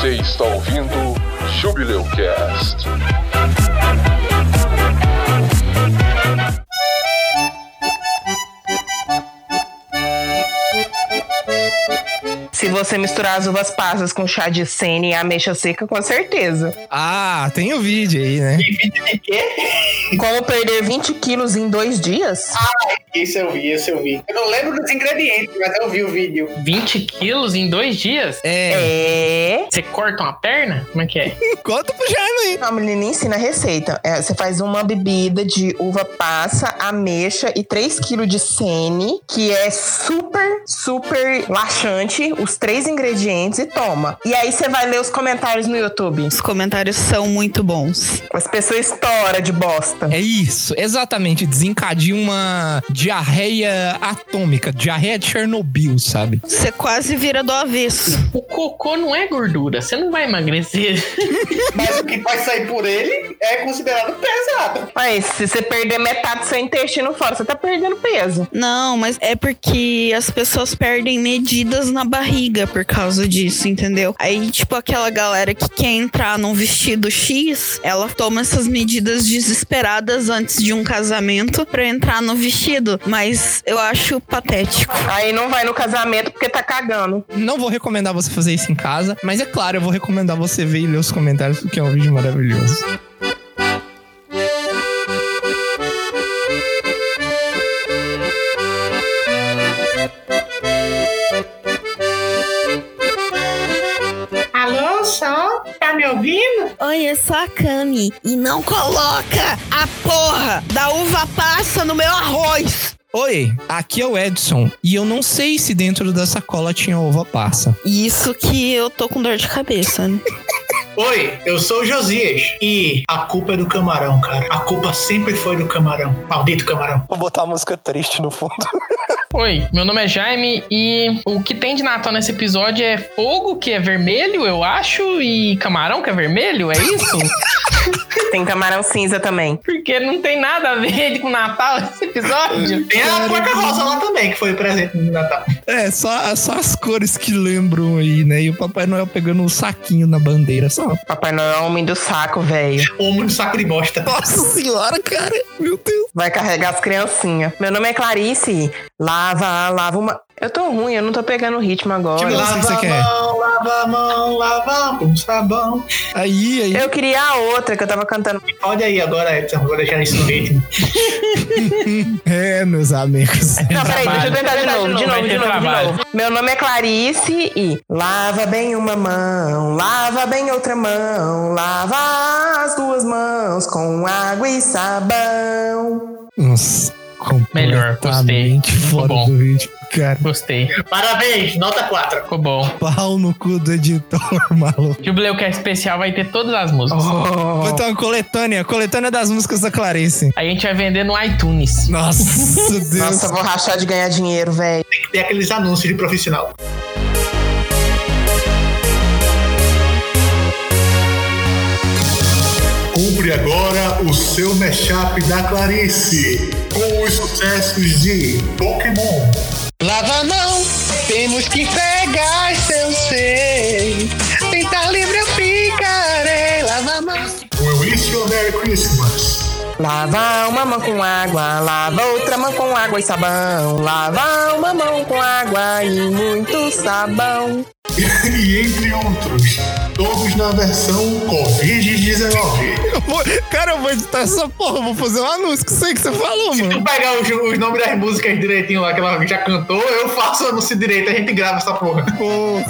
Você está ouvindo Jubileu Cast. Se você misturar as uvas passas com chá de sene e ameixa seca, com certeza. Ah, tem o vídeo aí, né? Tem vídeo de quê? Como perder 20 quilos em dois dias? Isso eu vi, isso eu vi. Eu não lembro dos ingredientes, mas eu vi o vídeo. 20 quilos em dois dias? É. É. Você corta uma perna? Como é que é? Conta pro Jaime aí. A menina ensina a receita. É, você faz uma bebida de uva passa, ameixa e 3 kg de sene, que é super, super laxante, os três ingredientes e toma. E aí você vai ler os comentários no YouTube. Os comentários são muito bons. As pessoas estouram de bosta. É isso, exatamente. Desencadeia uma diarreia atômica, diarreia de Chernobyl, sabe? Você quase vira do avesso. O cocô não é gordura, você não vai emagrecer. Mas o que vai sair por ele é considerado pesado. Mas se você perder metade do seu intestino fora, você tá perdendo peso. Não, mas é porque as pessoas perdem medidas na barriga por causa disso, entendeu? Aí, tipo, aquela galera que quer entrar num vestido X, ela toma essas medidas desesperadas antes de um casamento pra entrar no vestido. Mas eu acho patético. Aí não vai no casamento porque tá cagando. Não vou recomendar você fazer isso em casa, mas é claro, eu vou recomendar você ver e ler os comentários, porque é um vídeo maravilhoso. Ouvindo? Oi, eu sou a Cami. E não coloca a porra da uva passa no meu arroz. Oi, aqui é o Edson, e eu não sei se dentro da sacola tinha uva passa. Isso que eu tô com dor de cabeça, né? Oi, eu sou o Josias. E a culpa é do camarão, cara. A culpa sempre foi do camarão. Maldito camarão. Vou botar a música triste no fundo. Oi, meu nome é Jaime e o que tem de Natal nesse episódio é fogo, que é vermelho, eu acho, e camarão, que é vermelho, é isso? Tem camarão cinza também. Porque não tem nada a ver com Natal esse episódio. Tem a cueca rosa lá também, que foi presente no Natal. É, só, só as cores que lembram aí, né? E o Papai Noel pegando um saquinho na bandeira, só. Papai Noel é homem do saco, velho. Homem do saco de bosta. Nossa senhora, cara. Meu Deus. Vai carregar as criancinhas. Meu nome é Clarice. Lava, lava uma. Eu tô ruim, eu não tô pegando o ritmo agora. Tipo, lava que você a quer? mão, lava a mão, lava a mão com sabão. Aí, aí. Eu queria a outra que eu tava cantando. Pode aí agora, Edson. Vou deixar isso no ritmo. É, meus amigos. Não, peraí, deixa eu tentar de novo, de novo, de novo, de trabalho. novo. Meu nome é Clarice e lava bem uma mão, lava bem outra mão, lava as duas mãos com água e sabão. Nossa, Melhor, gostei. fora bom. do ritmo, cara. Gostei, Parabéns, nota 4. ficou bom. Pau no cu do editor, maluco. Jubileu que é especial vai ter todas as músicas. Oh. Vou ter uma coletânea, coletânea das músicas da Clarice. A gente vai vender no iTunes. Nossa, Deus. Nossa, vou rachar de ganhar dinheiro, velho. Tem que ter aqueles anúncios de profissional. Cumpre agora o seu mashup da Clarice, com os sucessos de Pokémon. Lava a mão, temos que pegar seu sei. Tentar livre eu ficarei. Lava a mão. We wish you a Merry Christmas. Lava uma mão com água, lava outra mão com água e sabão. Lava uma mão com água e muito sabão. e entre outros, todos na versão Covid-19. Eu vou- Cara, eu vou editar essa porra, vou fazer um anúncio que sei que você falou, Se tu mano. pegar os, os nomes das músicas direitinho lá que ela já cantou, eu faço o anúncio direito, a gente grava essa porra. Porra.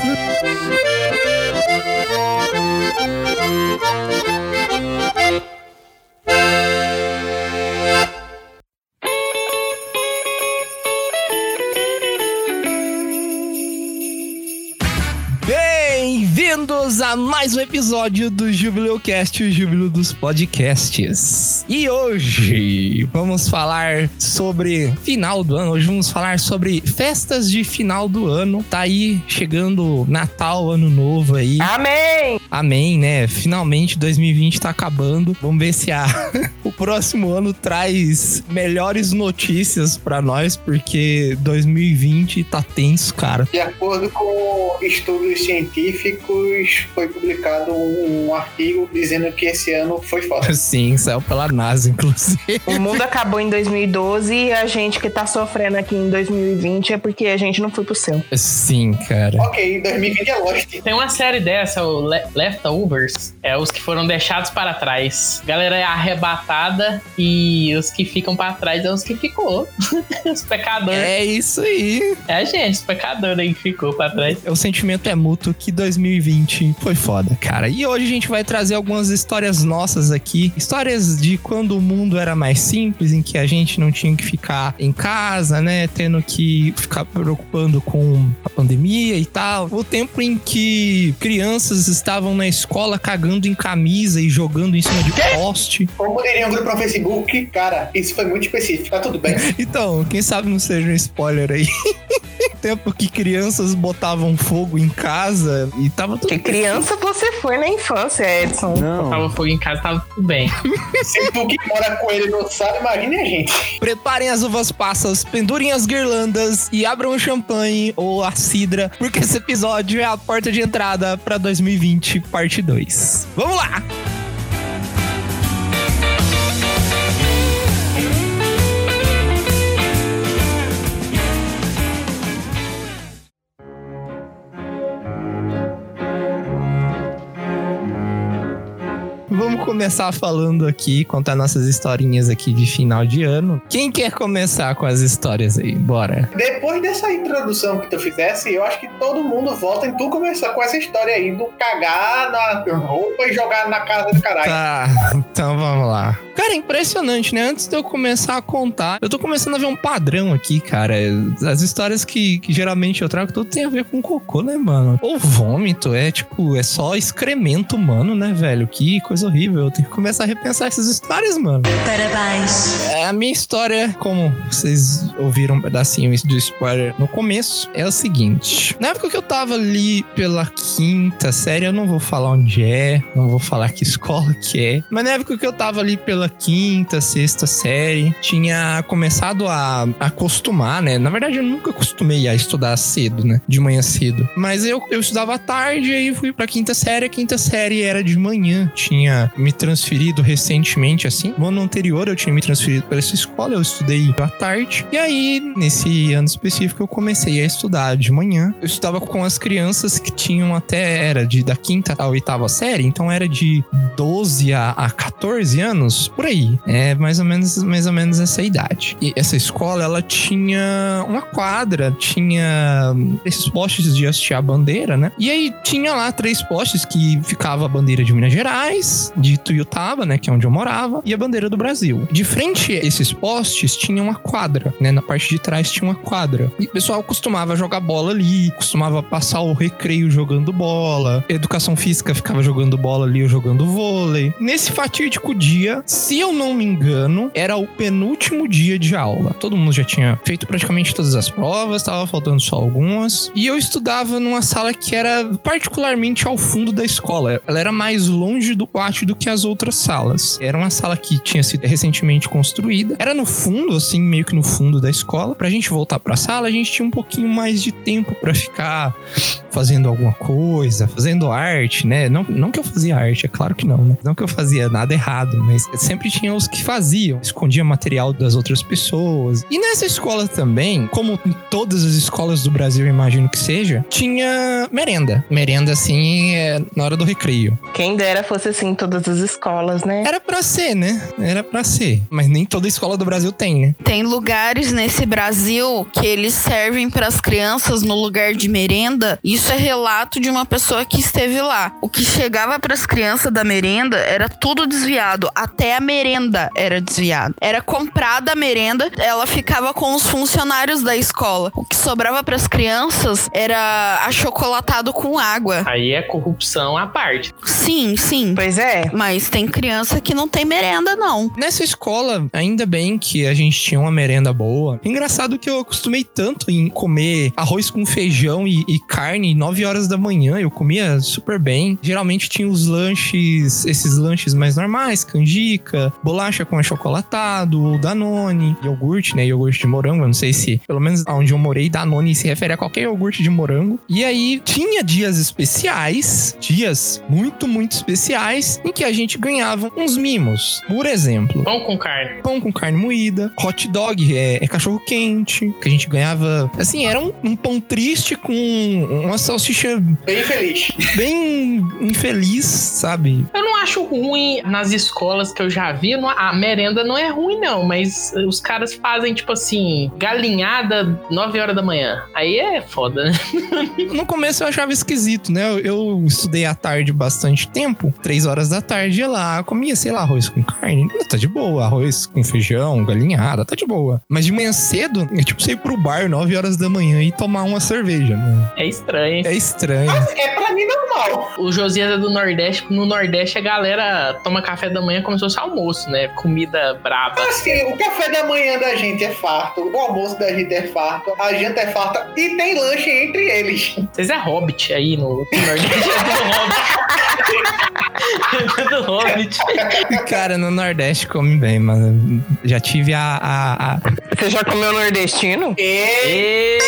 Bem-vindos a mais um episódio do Jubileu Cast, o Júbilo dos Podcasts. E hoje vamos falar sobre final do ano. Hoje vamos falar sobre festas de final do ano. Tá aí chegando Natal, Ano Novo aí. Amém! Amém, né? Finalmente 2020 tá acabando. Vamos ver se a... o próximo ano traz melhores notícias pra nós, porque 2020 tá tenso, cara. De acordo com estudos científicos, Unidos foi publicado um, um artigo dizendo que esse ano foi foda. Sim, saiu pela NASA, inclusive. O mundo acabou em 2012 e a gente que tá sofrendo aqui em 2020 é porque a gente não foi pro céu. Sim, cara. Ok, 2020 é Lost. Tem uma série dessa, o Le- Leftovers, é os que foram deixados para trás. Galera é arrebatada e os que ficam para trás é os que ficou. os pecadores. É. É isso aí. a gente, os pecadores aí que ficou para trás. O sentimento é mútuo que 2020 foi foda, cara. E hoje a gente vai trazer algumas histórias nossas aqui. Histórias de quando o mundo era mais simples, em que a gente não tinha que ficar em casa, né? Tendo que ficar preocupando com a pandemia e tal. O tempo em que crianças estavam na escola cagando em camisa e jogando em cima de poste. Como diria um grupo no Facebook, cara, isso foi muito específico. Tá tudo bem. Então, quem sabe não seja um spoiler aí. Tempo que crianças botavam fogo em casa e tava tudo Que criança você foi na infância, Edson. Tava fogo em casa, tava tudo bem. Se tu que mora com ele não sabe, imagine a gente. Preparem as uvas passas, pendurem as guirlandas e abram o champanhe ou a cidra, porque esse episódio é a porta de entrada pra 2020, parte 2. Vamos lá! Vamos começar falando aqui, contar nossas historinhas aqui de final de ano. Quem quer começar com as histórias aí? Bora. Depois dessa introdução que tu fizesse, eu acho que todo mundo volta em tu começar com essa história aí do cagar na roupa e jogar na casa do caralho. Tá, então vamos lá. Cara, é impressionante, né? Antes de eu começar a contar, eu tô começando a ver um padrão aqui, cara. As histórias que, que geralmente eu trago, tudo tem a ver com cocô, né, mano? Ou vômito, é tipo, é só excremento humano, né, velho? Que coisa horrível. Eu tenho que começar a repensar essas histórias, mano. Parabéns. É, A minha história, como vocês ouviram um pedacinho do spoiler no começo, é o seguinte. Na época que eu tava ali pela quinta série, eu não vou falar onde é, não vou falar que escola que é, mas na época que eu tava ali pela quinta, sexta série, tinha começado a acostumar, né? Na verdade, eu nunca acostumei a estudar cedo, né? De manhã cedo. Mas eu, eu estudava à tarde e aí fui pra quinta série. A quinta série era de manhã. Tinha me transferido recentemente, assim. No ano anterior eu tinha me transferido para essa escola, eu estudei à tarde. E aí, nesse ano específico, eu comecei a estudar de manhã. Eu estudava com as crianças que tinham até, era de da quinta à oitava série, então era de 12 a, a 14 anos, por aí. É mais ou menos, mais ou menos essa idade. E essa escola, ela tinha uma quadra, tinha esses postes de hastear a bandeira, né? E aí tinha lá três postes que ficava a bandeira de Minas Gerais, de Tuiutaba, né, que é onde eu morava, e a bandeira do Brasil. De frente a esses postes tinha uma quadra, né? Na parte de trás tinha uma quadra. E o pessoal costumava jogar bola ali, costumava passar o recreio jogando bola, educação física ficava jogando bola ali ou jogando vôlei. Nesse fatídico dia, se eu não me engano, era o penúltimo dia de aula. Todo mundo já tinha feito praticamente todas as provas, tava faltando só algumas. E eu estudava numa sala que era particularmente ao fundo da escola. Ela era mais longe do pátio do que as outras salas. Era uma sala que tinha sido recentemente construída. Era no fundo, assim, meio que no fundo da escola. Pra gente voltar pra sala, a gente tinha um pouquinho mais de tempo pra ficar fazendo alguma coisa, fazendo arte, né? Não, não que eu fazia arte, é claro que não, né? Não que eu fazia nada errado, mas sempre tinha os que faziam, escondia material das outras pessoas. E nessa escola também, como em todas as escolas do Brasil, eu imagino que seja, tinha merenda. Merenda, assim, é na hora do recreio. Quem dera fosse assim em todas as escolas, né? Era pra ser, né? Era pra ser. Mas nem toda escola do Brasil tem, né? Tem lugares nesse Brasil que eles servem para as crianças no lugar de merenda. Isso é relato de uma pessoa que esteve lá. O que chegava para as crianças da merenda era tudo desviado, até a merenda era desviado. Era comprada a merenda, ela ficava com os funcionários da escola. O que sobrava para as crianças era achocolatado com água. Aí é corrupção à parte. Sim, sim. Pois é. Mas tem criança que não tem merenda, não. Nessa escola, ainda bem que a gente tinha uma merenda boa. Engraçado que eu acostumei tanto em comer arroz com feijão e, e carne 9 horas da manhã. Eu comia super bem. Geralmente tinha os lanches, esses lanches mais normais, canjica, bolacha com achocolatado, ou Danone, iogurte, né? Iogurte de morango. Eu não sei se, pelo menos onde eu morei, Danone se refere a qualquer iogurte de morango. E aí tinha dias especiais, dias muito, muito especiais, em que a gente ganhava uns mimos. Por exemplo, Pão com carne. pão com carne moída, hot dog é, é cachorro quente, que a gente ganhava. Assim, era um, um pão triste com uma salsicha Bem feliz. bem infeliz, sabe? Eu não acho ruim nas escolas que eu já vi. não- A merenda não é ruim, não. Mas os caras fazem, tipo assim, galinhada 9 horas da manhã. Aí é foda, né? No começo eu achava esquisito, né? Eu, eu estudei à tarde bastante tempo, três horas da tarde ia lá, comia, sei lá, arroz com carne. Tá de boa, arroz com feijão, galinhada, tá de boa. Mas de manhã cedo, é tipo você ir pro bar 9 horas da manhã e tomar uma cerveja, né? É estranho. É estranho. É pra mim normal. O Josias é do Nordeste. No Nordeste a galera toma café da manhã como se fosse almoço, né? Comida braba. Assim, o café da manhã da gente é farto, o almoço da gente é farto, a janta é farta e tem lanche entre eles. Vocês é hobbit aí no, no Nordeste. É do hobbit. Do hobbit. Cara, no Nordeste come bem, mano. Já tive a. a, a... Você já comeu nordestino? Eita!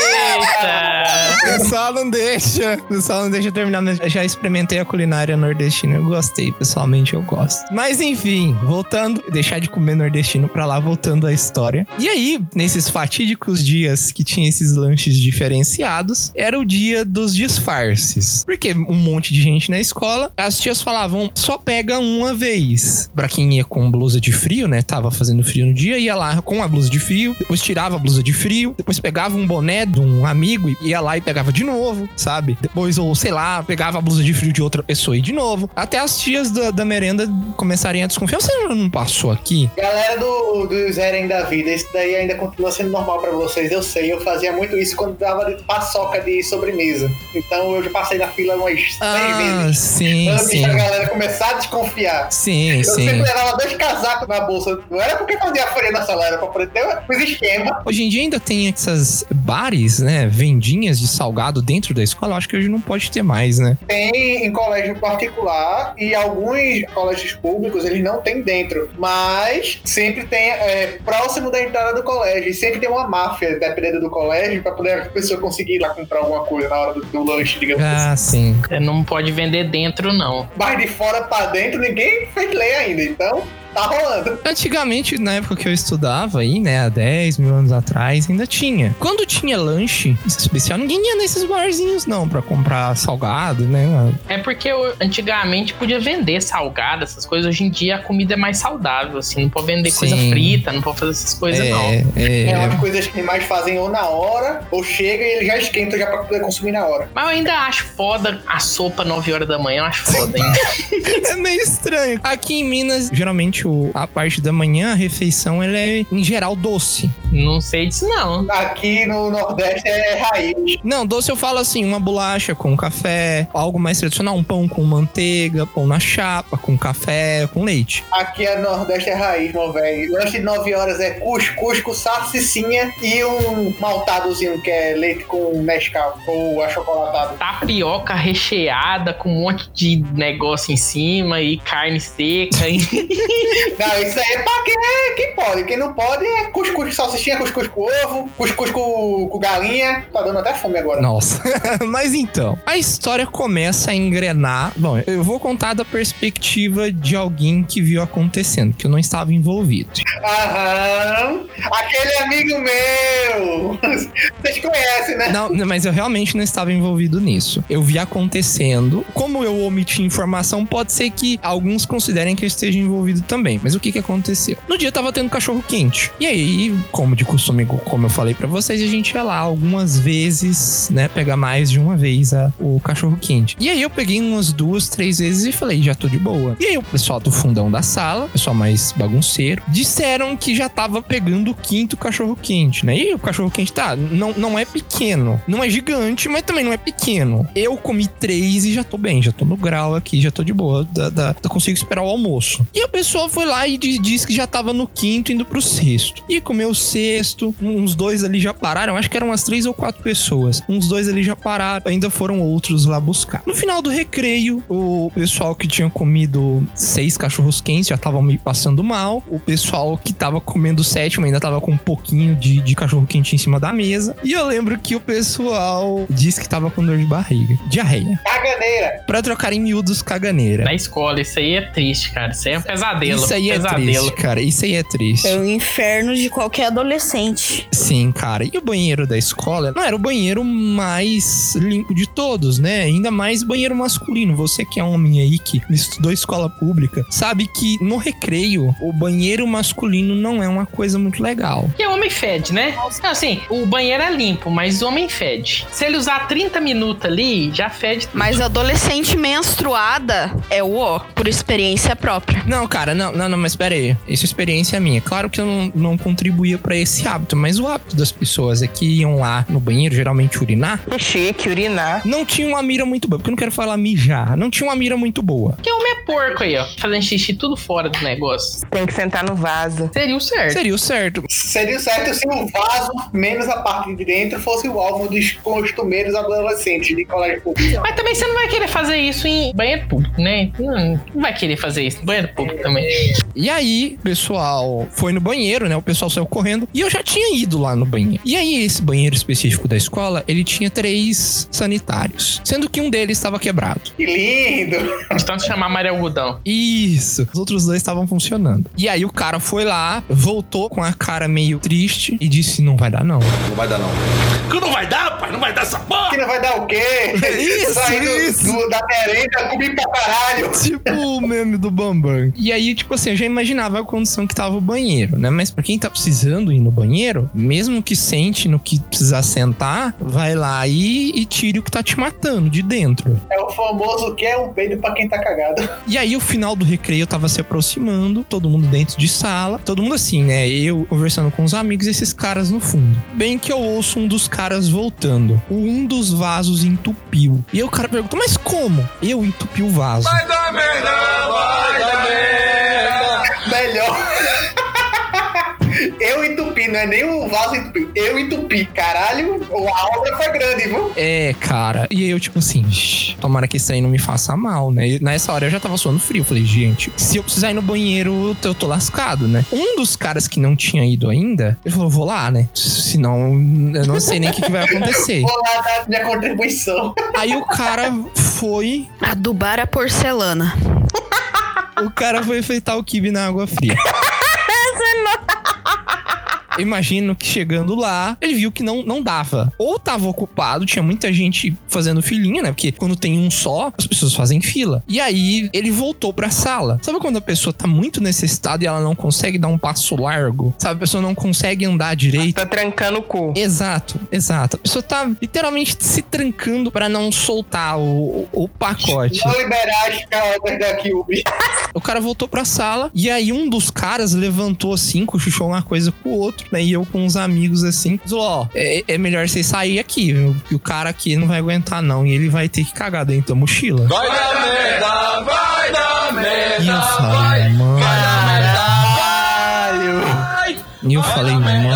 O pessoal não deixa. O pessoal não deixa eu terminar, mas eu já experimentei a culinária nordestina. Eu gostei, pessoalmente eu gosto. Mas enfim, voltando, deixar de comer nordestino pra lá, voltando à história. E aí, nesses fatídicos dias que tinha esses lanches diferenciados, era o dia dos disfarces. Porque um monte de gente na escola, as tias falavam, só pega uma vez. Pra quem ia com blusa de frio, né? Tava fazendo frio no dia, ia lá com a blusa de frio, depois tirava a blusa de frio, depois pegava um boné de um amigo e ia lá e pegava de novo, sabe? Depois, ou sei lá, pegava a blusa de frio de outra pessoa e de novo. Até as tias da, da merenda começarem a desconfiar. Você não passou aqui? galera do, do Zerem da vida, isso daí ainda continua sendo normal pra vocês, eu sei. Eu fazia muito isso quando dava de paçoca de sobremesa. Então eu já passei na fila umas Ah, vezes. sim, Antes sim. da galera começar a desconfiar. Sim, Eu sim. sempre levava dois casacos na bolsa. Não era porque fazia frio na sala, era pra poder ter os esquemas. Hoje em dia ainda tem essas bares, né? Vendinhas de salgado dentro da escola. Acho que hoje não pode ter mais, né? Tem em colégio particular e alguns colégios públicos eles não têm dentro, mas sempre tem é, próximo da entrada do colégio. E sempre tem uma máfia, dependendo do colégio, pra poder a pessoa conseguir ir lá comprar alguma coisa na hora do, do lanche, digamos assim. Ah, sim. É, Não pode vender dentro, não. Mas de fora pra dentro ninguém fez lei ainda, então tá rolando. Antigamente, na época que eu estudava aí, né, há 10 mil anos atrás, ainda tinha. Quando tinha lanche especial, ninguém ia nesses barzinhos, não, pra comprar salgado, né? É porque eu, antigamente podia vender salgado, essas coisas. Hoje em dia a comida é mais saudável, assim. Não pode vender coisa Sim. frita, não pode fazer essas coisas, não. É, É é, umas coisas que mais fazem ou na hora, ou chega e ele já esquenta já pra poder consumir na hora. Mas eu ainda acho foda a sopa 9 horas da manhã, eu acho foda ainda. é meio estranho. Aqui em Minas, geralmente o- a parte da manhã, a refeição, ela é em geral doce. não sei disso, não. Aqui no Nordeste é raiz. Não, doce eu falo assim, uma bolacha com café, algo mais tradicional, um pão com manteiga, pão na chapa, com café, com leite. Aqui é Nordeste é raiz, meu velho. Lanche de 9 horas é cuscuz com salsicinha e um maltadozinho, que é leite com Nescau ou achocolatado. Tapioca recheada com um monte de negócio em cima e carne seca. Não, isso aí é pra quem, é, quem pode. Quem não pode é cuscuz com salsichinha, cuscuz com ovo, cuscuz com, com galinha. Tá dando até fome agora. Nossa. Mas então, a história começa a engrenar. Bom, eu vou contar da perspectiva de alguém que viu acontecendo, que eu não estava envolvido. Aham. Aquele amigo meu. Vocês conhecem, né? Não, mas eu realmente não estava envolvido nisso. Eu vi acontecendo. Como eu omiti informação, pode ser que alguns considerem que eu esteja envolvido também. Mas o que que aconteceu? No dia tava tendo cachorro quente. E aí, como de costume, como eu falei pra vocês, a gente ia lá algumas vezes, né, pegar mais de uma vez a- o cachorro quente. E aí eu peguei umas duas, três vezes e falei, já tô de boa. E aí o pessoal do fundão da sala, pessoal mais bagunceiro, disseram que já tava pegando o quinto cachorro quente, né? E o cachorro quente tá, não, não é pequeno. Não é gigante, mas também não é pequeno. Eu comi três e já tô bem, já tô no grau aqui, já tô de boa. Da, da, consigo esperar o almoço. E a pessoa foi lá e di- disse que já tava no quinto, indo pro sexto. E comeu o sexto, uns dois ali já pararam, acho que eram umas três ou quatro pessoas. Uns dois ali já pararam, ainda foram outros lá buscar. No final do recreio, o pessoal que tinha comido seis cachorros quentes já estavam meio passando mal. O pessoal que tava comendo o sétimo ainda tava com um pouquinho de, de cachorro quente em cima da mesa. E eu lembro que o pessoal disse que tava com dor de barriga. Diarreia. Caganeira. Pra trocar em miúdos, caganeira. Na escola, isso aí é triste, cara. Isso aí é um pesadelo. Isso aí é pesadelo. triste, cara. Isso aí é triste. É o inferno de qualquer adolescente. Sim, cara. E o banheiro da escola não era o banheiro mais limpo de todos, né? Ainda mais banheiro masculino. Você que é homem aí, que estudou escola pública, sabe que no recreio, o banheiro masculino não é uma coisa muito legal. Porque o homem fede, né? Não, assim, o banheiro é limpo, mas o homem fede. Se ele usar 30 minutos ali, já fede. Mas adolescente menstruada é o ó, por experiência própria. Não, cara, não, não, não, mas pera aí. Isso é experiência minha. Claro que eu não, não contribuía pra esse hábito, mas o hábito das pessoas é que iam lá no banheiro, geralmente urinar, Que chique, urinar. não tinha uma mira muito boa, porque eu não quero falar mijar, não tinha uma mira muito boa. Porque o homem é porco aí, ó. Fazendo xixi tudo fora do negócio. Tem que sentar no vaso. Seria o certo. Seria o certo. Seria o certo se o vaso, menos a parte de dentro, fosse o alvo dos costumeiros adolescentes de colégio público. Mas também você não vai querer fazer isso em banheiro público, né? Não, não vai querer fazer isso em banheiro público também. E aí, o pessoal foi no banheiro, né? O pessoal saiu correndo. E eu já tinha ido lá no banheiro. E aí, esse banheiro específico da escola, ele tinha três sanitários. Sendo que um deles estava quebrado. Que lindo! Tanto chamar Maria Algodão. Isso. Os outros dois estavam funcionando. E aí o cara foi lá, voltou com a cara meio triste e disse: Não vai dar, não. Não vai dar, não. Que não vai dar, pai? Não vai dar essa porra! Que não vai dar o quê? Isso, Saindo isso. do- da merenda, comi pra caralho. Tipo o meme do Bambam. E aí, tipo assim, eu já imaginava a condição que tava o banheiro, né? Mas pra quem tá precisando ir no banheiro, mesmo que sente no que precisar sentar, vai lá e, e tire o que tá te matando de dentro. É o famoso que é um peido pra quem tá cagado. E aí, o final do recreio tava se aproximando, todo mundo dentro de sala, todo mundo assim, né? Eu conversando com os amigos e esses caras no fundo. Bem que eu ouço um dos caras voltando. Um dos vasos entupiu. E aí o cara pergunta, mas como? Eu entupi o vaso. Melhor. Não é nem o vaso entupi. Eu entupi. Caralho, a obra foi grande, viu? É, cara. E aí eu, tipo assim, "Shh, tomara que isso aí não me faça mal, né? E nessa hora eu já tava suando frio. Eu falei, gente, se eu precisar ir no banheiro, eu tô lascado, né? Um dos caras que não tinha ido ainda, ele falou, vou lá, né? Senão eu não sei nem o que, que vai acontecer. Vou lá dar minha contribuição. Aí o cara foi. Adubar a porcelana. O cara foi enfeitar o kibe na água fria. Imagino que chegando lá, ele viu que não, não dava. Ou tava ocupado, tinha muita gente fazendo filinha, né? Porque quando tem um só, as pessoas fazem fila. E aí ele voltou pra sala. Sabe quando a pessoa tá muito necessitada e ela não consegue dar um passo largo? Sabe, a pessoa não consegue andar direito? Tá trancando o cu. Exato, exato. A pessoa tá literalmente se trancando pra não soltar o, o pacote. Vou liberar as caras daqui, Ubi. O cara voltou pra sala e aí um dos caras levantou assim, cochichou uma coisa pro outro, né? E eu com uns amigos assim, falou: Ó, é, é melhor vocês sair aqui, viu? Que o cara aqui não vai aguentar, não. E ele vai ter que cagar dentro da mochila. Vai dar merda, vai dar merda. E eu falei, mano. E eu falei, mano,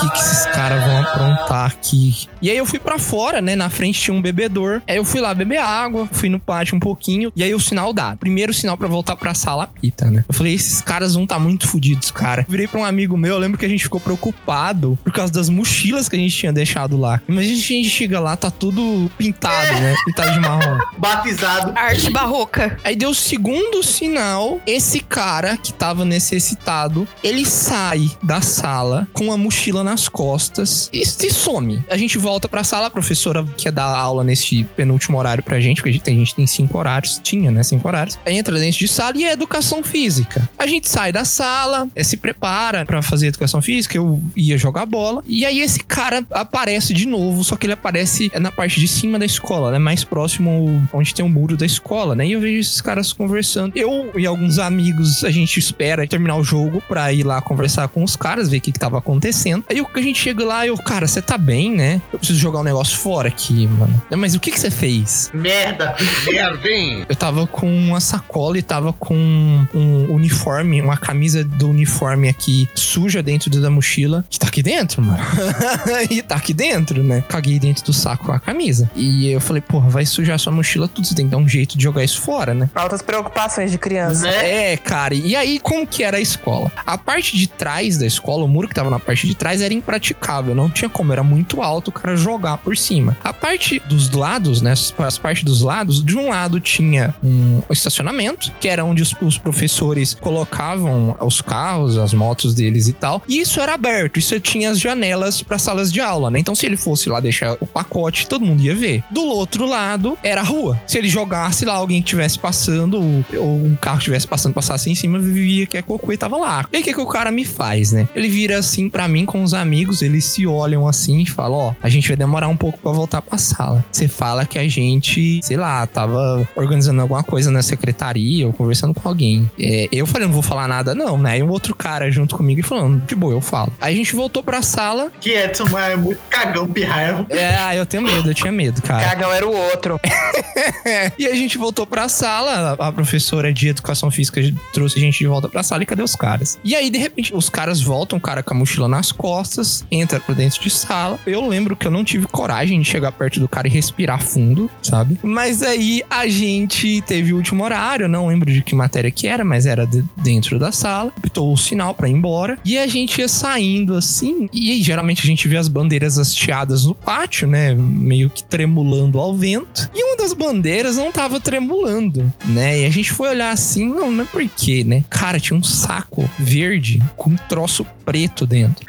que, que esses caras vão aprontar aqui? E aí eu fui pra fora, né? Na frente tinha um bebedor. Aí eu fui lá beber água, fui no pátio um pouquinho. E aí o sinal dá. Primeiro sinal pra voltar pra sala pita, né? Eu falei, esses caras vão tá muito fodidos, cara. Virei pra um amigo meu, eu lembro que a gente ficou preocupado por causa das mochilas que a gente tinha deixado lá. Imagina a gente chega lá, tá tudo pintado, né? Pintado de marrom. Batizado. Arte barroca. Aí deu o segundo sinal, esse cara que tava necessitado, ele sai da sala com a mochila nas costas e se some. A gente volta pra sala, a professora que ia dar aula nesse penúltimo horário pra gente, porque a gente tem, a gente tem cinco horários, tinha, né, cinco horários. Aí entra dentro de sala e é educação física. A gente sai da sala, eh, se prepara pra fazer educação física, eu ia jogar bola, e aí esse cara aparece de novo, só que ele aparece na parte de cima da escola, né, mais próximo onde tem o muro da escola, né, e eu vejo esses caras conversando. Eu e alguns amigos, a gente espera terminar o jogo pra ir lá conversar com os caras, ver o que que tava acontecendo. Aí eu- a gente chega lá e eu, cara, você tá bem, né? Eu preciso jogar um negócio fora aqui, mano. Mas o que que você fez? Merda. Merda, hein? Eu tava com uma sacola e tava com um uniforme, uma camisa do uniforme aqui suja dentro da mochila, que tá aqui dentro, mano. e tá aqui dentro, né? Caguei dentro do saco com a camisa. E eu falei, porra, vai sujar sua mochila tudo, você tem que dar um jeito de jogar isso fora, né? Altas preocupações de criança. Né? É, cara. E aí, como que era a escola? A parte de trás da escola, o muro que tava na parte de trás era impraticável. Não tinha como, era muito alto o cara jogar por cima. A parte dos lados, né? As partes dos lados, de um lado tinha um estacionamento, que era onde os, os professores colocavam os carros, as motos deles e tal. E isso era aberto, isso tinha as janelas para salas de aula, né? Então, se ele fosse lá deixar o pacote, todo mundo ia ver. Do outro lado era a rua. Se ele jogasse lá, alguém que estivesse passando, ou- um carro estivesse passando, passasse em cima, via que a cocô e tava lá. E aí, o que, que o cara me faz, né? Ele vira assim pra mim com os amigos, eles se olham assim e falam: Ó, a gente vai demorar um pouco pra voltar pra sala. Você fala que a gente, sei lá, tava organizando alguma coisa na secretaria ou conversando com alguém. É, eu falei: Não vou falar nada, não, né? E um outro cara junto comigo e falando: De boa, eu falo. Aí a gente voltou pra sala. Que Edson é muito cagão, pirraia. É, ah, eu tenho medo, eu tinha medo, cara. Cagão era o outro. E a gente voltou pra sala, a a professora de educação física trouxe a gente de volta pra sala e cadê os caras? E aí, de repente, os caras voltam, o cara com a mochila nas costas, entra pra dentro de sala. Eu lembro que eu não tive coragem de chegar perto do cara e respirar fundo, sabe? Mas aí a gente teve o último horário, não lembro de que matéria que era, mas era de- dentro da sala. Pitou o sinal pra ir embora. E a gente ia saindo assim, e aí, geralmente a gente vê as bandeiras hasteadas no pátio, né? Meio que tremulando ao vento. E uma das bandeiras não tava tremulando, né? E a gente foi olhar assim, não, não é por quê, né? Cara, tinha um saco verde com um troço preto dentro.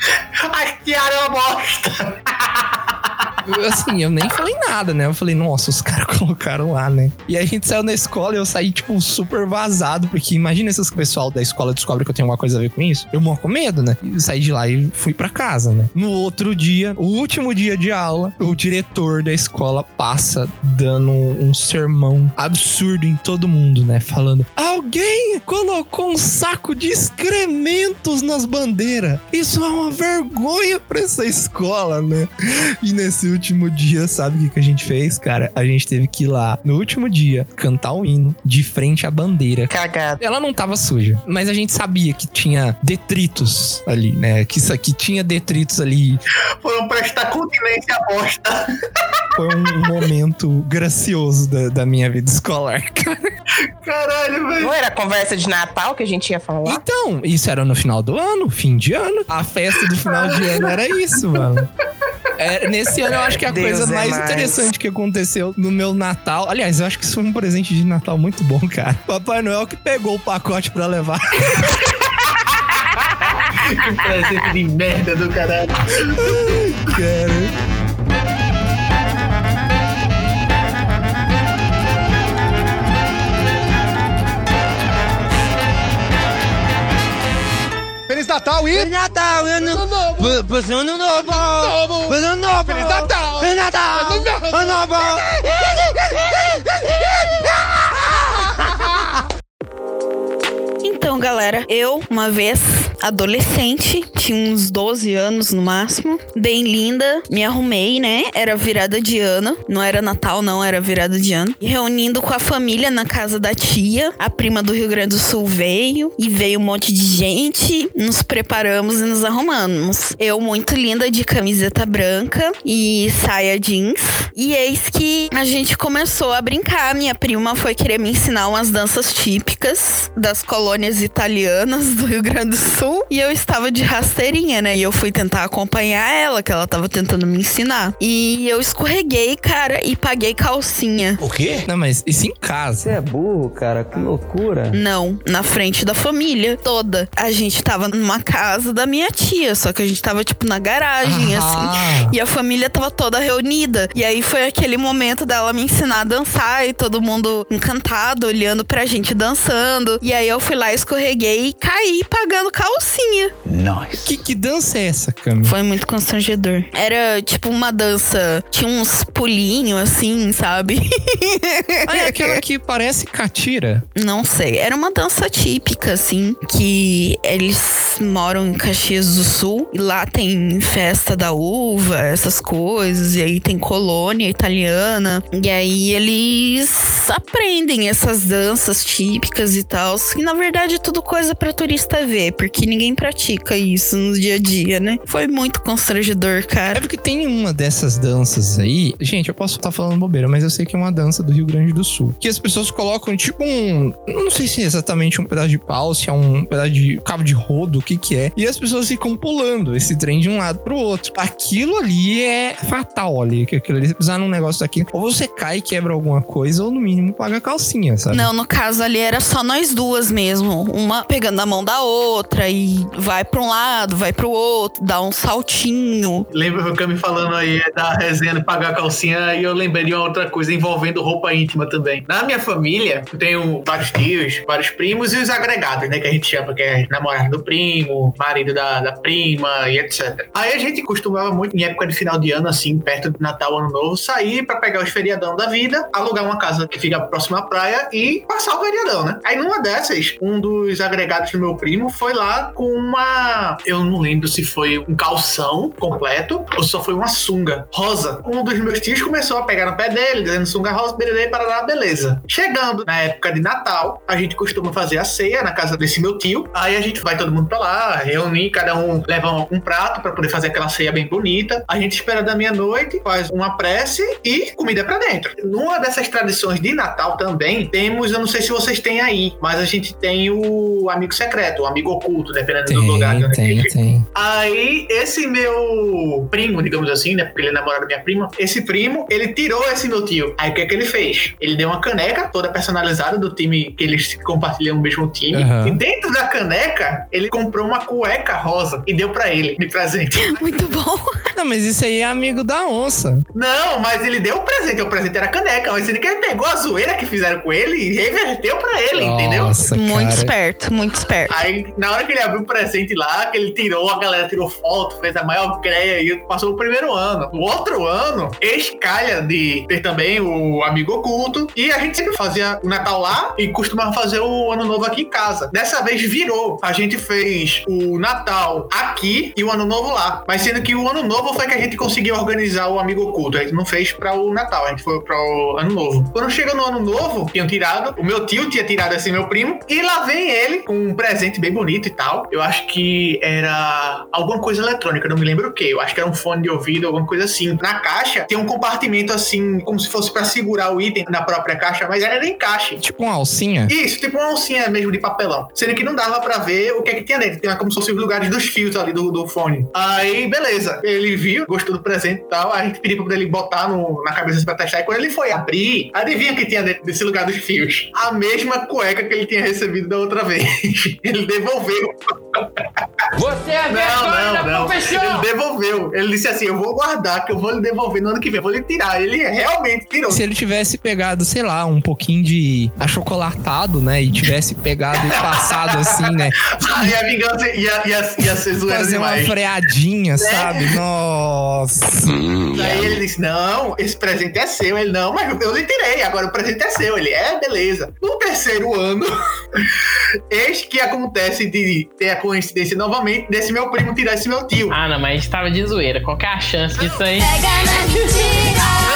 Que área é uma bosta. Assim, eu nem falei nada, né? Eu falei, nossa, os caras colocaram lá, né? E aí a gente saiu da escola e eu saí, tipo, super vazado, porque imagina se o pessoal da escola descobre que eu tenho alguma coisa a ver com isso. Eu morro com medo, né? E saí de lá e fui pra casa, né? No outro dia, o último dia de aula, o diretor da escola passa dando um sermão absurdo em todo mundo, né? Falando: alguém colocou um saco de excrementos nas bandeiras. Isso é uma vergonha pra essa escola, né? E nesse último dia, sabe o que, que a gente fez, cara? A gente teve que ir lá no último dia cantar o hino de frente à bandeira. Cagado. Ela não tava suja, mas a gente sabia que tinha detritos ali, né? Que isso aqui tinha detritos ali. Foram prestar continência à bosta. Foi um momento gracioso da, da minha vida escolar, cara. Caralho, velho. Não era conversa de Natal que a gente ia falar? Então, isso era no final do ano, fim de ano. A festa do final de ano era isso, mano. É, nesse ano eu acho que a Deus coisa é mais, mais. interessante que aconteceu no meu Natal. Aliás, eu acho que isso foi um presente de Natal muito bom, cara. Papai Noel que pegou o pacote pra levar. Que presente de merda do caralho. Cara. Natal e... Feliz Natal, ano novo. Ano novo. Ano novo. Feliz Natal. Feliz Natal. Ano novo. Então, galera, eu, uma vez, adolescente, tinha uns 12 anos no máximo, bem linda, me arrumei, né? Era virada de ano, não era Natal, não, era virada de ano. E reunindo com a família na casa da tia, a prima do Rio Grande do Sul veio, e veio um monte de gente, nos preparamos e nos arrumamos. Eu, muito linda, de camiseta branca e saia jeans. E eis que a gente começou a brincar. Minha prima foi querer me ensinar umas danças típicas das colônias italianas do Rio Grande do Sul. E eu estava de rasteirinha, né? E eu fui tentar acompanhar ela, que ela tava tentando me ensinar. E eu escorreguei, cara, e paguei calcinha. O quê? Não, mas isso em casa. Você é burro, cara, que loucura. Não, na frente da família toda. A gente tava numa casa da minha tia, só que a gente tava, tipo, na garagem, assim. Ah. E a família tava toda reunida. E aí foi aquele momento dela me ensinar a dançar e todo mundo encantado, olhando pra gente dançando. E aí eu fui lá, escorreguei e caí pagando calcinha. Que, que dança é essa, Cami? Foi muito constrangedor. Era tipo uma dança, tinha uns pulinhos assim, sabe? Ah, é aquela que parece catira. Não sei. Era uma dança típica, assim, que eles eles moram em Caxias do Sul e lá tem festa da uva, essas coisas, e aí tem colônia italiana. E aí eles aprendem essas danças típicas e tal. E na verdade é tudo coisa pra turista ver, porque ninguém pratica isso no dia a dia, né? Foi muito constrangedor, É cara. porque tem uma dessas danças aí. Gente, eu posso estar falando bobeira, mas eu sei que é uma dança do Rio Grande do Sul. Que as pessoas colocam tipo um. Não sei se é exatamente um pedaço de pau, se é um pedaço de cabo de rodo, o que que é. E as pessoas ficam pulando esse trem de um lado pro outro. Aquilo ali é fatal ali. Que aquilo ali, se pisar num negócio daqui, ou você cai e quebra alguma coisa, ou no mínimo paga a calcinha, sabe? Não, no caso ali era só nós duas mesmo. Uma pegando a mão da outra e vai pra um lado, vai pro outro, dá um saltinho. Lembra o Cami falando aí da resenha de pagar a calcinha e eu lembrei de uma outra coisa envolvendo roupa íntima também. Na minha família, eu tenho vários tios, vários primos e os agregados, né? Que a gente chama, que é namorado do primo, marido da, da prima e etc. Aí a gente costumava muito, em época de final de ano, assim, perto de Natal, Ano Novo, sair pra pegar os feriadão da vida, alugar uma casa que fica próxima à praia e passar o feriadão, né? Aí numa dessas, um dos agregados do meu primo foi lá com uma. Eu não lembro se foi um calção completo ou só foi uma sunga rosa. Um dos meus tios começou a pegar no pé dele, dizendo sunga rosa, beleza, para beleza. Chegando na época de Natal, a gente costuma fazer a ceia na casa desse meu tio. Aí a gente vai todo mundo pra lá, reunir, cada um leva um, um prato pra poder fazer aquela ceia bem bonita. A gente espera da meia-noite, faz uma prece e comida pra dentro. Numa dessas tradições de Natal também, temos, eu não sei se vocês têm aí, mas a gente tem o amigo secreto, o amigo oculto, dependendo do lugar. Tem, tem, tem. Aí, esse meu primo, digamos assim, né? Porque ele é namorado da minha prima. Esse primo, ele tirou esse meu tio. Aí, o que é que ele fez? Ele deu uma caneca toda personalizada do time que eles compartilham o mesmo time. Aham. E dentro da caneca, ele comprou uma cueca rosa e deu pra ele de presente. Muito bom. Não, mas isso aí é amigo da onça. Não, mas ele deu o presente. O presente era a caneca. Mas ele que ele pegou a zoeira que fizeram com ele e reverteu pra ele, entendeu? Nossa, muito cara. esperto, muito esperto. Aí, na hora que ele abriu o presente lá, que ele tirou, a galera tirou foto, fez a maior greia e passou o primeiro ano. O outro ano, escalha de ter também o amigo oculto. E a gente sempre fazia o Natal lá e costumava fazer o Ano Novo aqui em casa. Dessa vez virou. A gente fez o Natal aqui e o Ano Novo lá. Mas sendo que o Ano Novo foi que a gente conseguiu organizar o amigo oculto. A gente não fez pra o Natal, a gente foi pra o Ano Novo. Quando chega no Ano Novo, tinham tirado, o meu tio tinha tirado assim, meu primo, e lá vem ele com um presente bem bonito e tal. Eu acho que era alguma coisa eletrônica, não me lembro o que. Eu acho que era um fone de ouvido, alguma coisa assim. Na caixa tem um compartimento assim, como se fosse pra segurar o item na própria caixa, mas era em caixa. Tipo uma alcinha. Isso, tipo uma alcinha mesmo de papelão. Sendo que não dava pra ver o que é que tinha dentro. Tinha como se fossem os lugares dos fios ali do, do fone. Aí, beleza. Ele viu, gostou do presente e tal. A gente pediu pra ele botar no, na cabeça pra testar. E quando ele foi abrir, adivinha o que tinha dentro desse lugar dos fios? A mesma cueca que ele tinha recebido da outra vez. Ele devolveu. Você é a Não, vergonha da não, não. profissão! Ele devolveu. Ele disse assim: Eu vou guardar, que eu vou lhe devolver no ano que vem. Eu vou lhe tirar. Ele realmente tirou. Se ele tivesse pegado, sei lá, um pouquinho de achocolatado, né? E tivesse pegado e passado assim, né? Aí a vingança ia, ia, ia ser zoeira Fazer uma demais. freadinha, sabe? Nossa. Aí ele disse: Não, esse presente é seu. Ele, não, mas eu lhe tirei, agora o presente é seu. Ele, é, beleza. No terceiro ano, eis que acontece de ter a coincidência novamente desse meu primo tirar esse meu tio. Ah, não, mas a gente tava de zoeira. Qual que é a chance disso aí? Não, é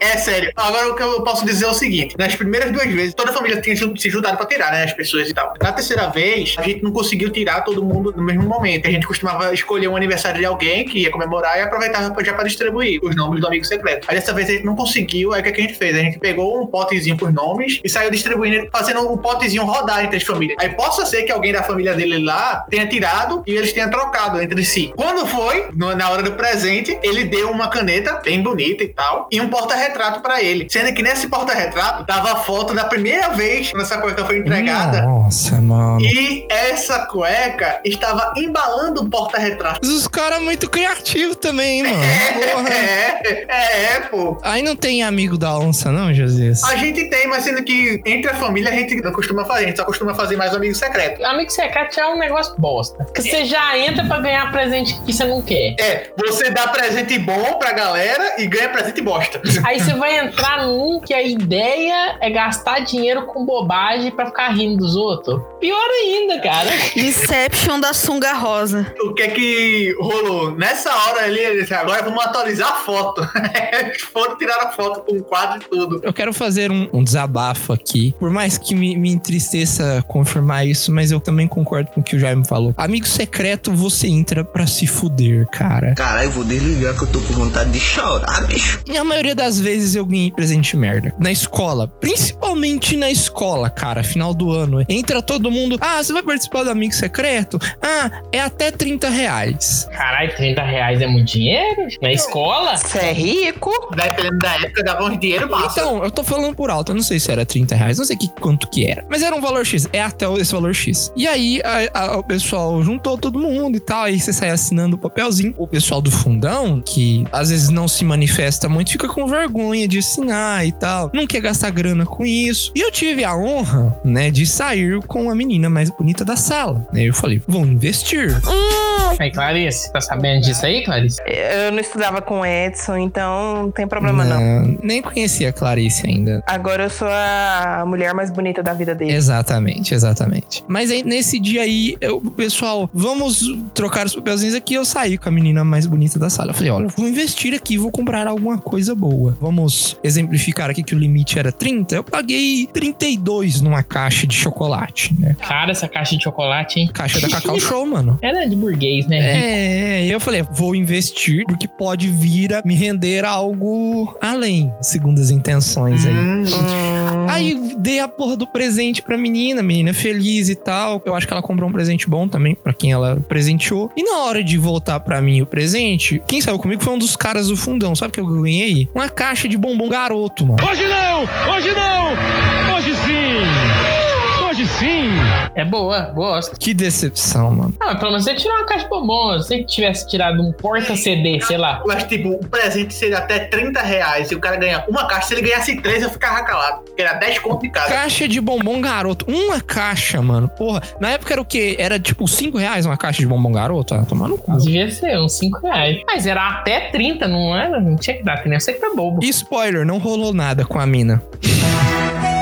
é sério. Agora o que eu posso dizer é o seguinte: nas primeiras duas vezes, toda a família tinha se juntado pra tirar, né? As pessoas e tal. Na terceira vez, a gente não conseguiu tirar todo mundo no mesmo momento. A gente costumava escolher um aniversário de alguém que ia comemorar e aproveitava já pra distribuir os nomes do amigo secreto. Aí dessa vez a gente não conseguiu, aí o que, que a gente fez? A gente pegou um potezinho com os nomes e saiu distribuindo, fazendo um potezinho rodar entre as famílias. Aí possa ser que alguém da família dele lá tenha tirado e eles tenham trocado entre si. Quando foi, na hora do presente, ele deu uma caneta bem bonita e tal, e um porta-retrato pra ele. Sendo que nesse porta-retrato tava a foto da primeira vez quando essa cueca foi entregada. Nossa, mano. E essa cueca estava embalando o porta-retrato. Os caras muito criativos também, mano. Porra. É, é, é, pô. Aí não tem amigo da onça, não, Jesus? A gente tem, mas sendo que entre a família a gente não costuma fazer, a gente só costuma fazer mais amigo secreto. Amigo secreto é um negócio bosta. Porque você já entra pra ganhar presente que você não quer. É, você dá presente bom pra galera e ganha presente bosta. Aí você vai entrar num que a ideia é gastar dinheiro com bobagem pra ficar rindo dos outros. Pior ainda, cara. Inception da sunga rosa. O que é que rolou? Nessa hora ali, ele disse, agora vamos atualizar a foto. Foram tirar a foto com o quadro e tudo. Eu quero fazer um, um desabafo aqui. Por mais que me, me entristeça confirmar isso, mas eu também concordo com o que o Jaime falou. Amigo secreto, você entra pra se fuder, cara. Caralho, vou desligar que eu tô com vontade de chorar, bicho. E a maioria das vezes eu ganhei presente merda. Na escola. Principalmente na escola, cara. Final do ano. Entra todo mundo. Ah, você vai participar do amigo secreto? Ah, é até 30 reais. Caralho, 30 reais é muito dinheiro? Na escola? Você é rico? Dependendo da época, dava uns dinheiro massa. Então, eu tô falando por alto. Eu não sei se era 30 reais. Não sei que, quanto que era. Mas era um valor X. É até esse valor X. E aí, a- a- o pessoal juntou todo mundo e tal. Aí você sai assinando o papelzinho. O pessoal do fundão, que às vezes não se manifesta muito, fica com vergonha de assinar e tal. Não quer gastar grana com isso. E eu tive a honra, né, de sair com a menina mais bonita da sala. Aí eu falei, vou investir. Aí, Clarice, tá sabendo disso aí, Clarice? Eu não estudava com o Edson, então não tem problema não. Nem conhecia a Clarice ainda. Agora eu sou a mulher mais bonita da vida dele. Exatamente, exatamente. Mas aí, nesse dia aí, eu, pessoal, vamos trocar os papelzinhos aqui. Eu saí com a menina mais bonita da sala. Eu falei, olha, vou investir aqui, vou comprar alguma coisa boa. Vamos exemplificar aqui que o limite era 30. Eu paguei 32 numa caixa de chocolate, né? Cara, essa caixa de chocolate, hein? Caixa da Cacau Show, mano. Era de burguês, né? É, eu falei, vou investir porque pode vir a me render algo além, segundo as intenções aí. Hum, Aí dei a porra do presente pra menina, a menina feliz e tal. Eu acho que ela comprou um presente bom também pra quem ela presenteou. E na hora de voltar pra mim o presente, quem saiu comigo foi um dos caras do fundão. Sabe o que eu ganhei? Uma caixa de bombom garoto, mano. Hoje não! Hoje não! Hoje sim! Hoje sim! É boa, gosto. Que decepção, mano. Ah, mas pelo menos você tirou uma caixa de bombom. Se você tivesse tirado um porta-CD, sei lá. Mas, tipo, o presente seria até 30 reais. Se o cara ganhar uma caixa, se ele ganhasse três, eu ficava calado. Porque era 10 conto de cada. Caixa de bombom garoto. Uma caixa, mano. Porra. Na época era o quê? Era tipo 5 reais uma caixa de bombom garoto? Ah, tomar no cu. Devia ser uns 5 reais. Mas era até 30, não era? Não tinha que dar, que nem você que tá bobo. E spoiler, não rolou nada com a mina.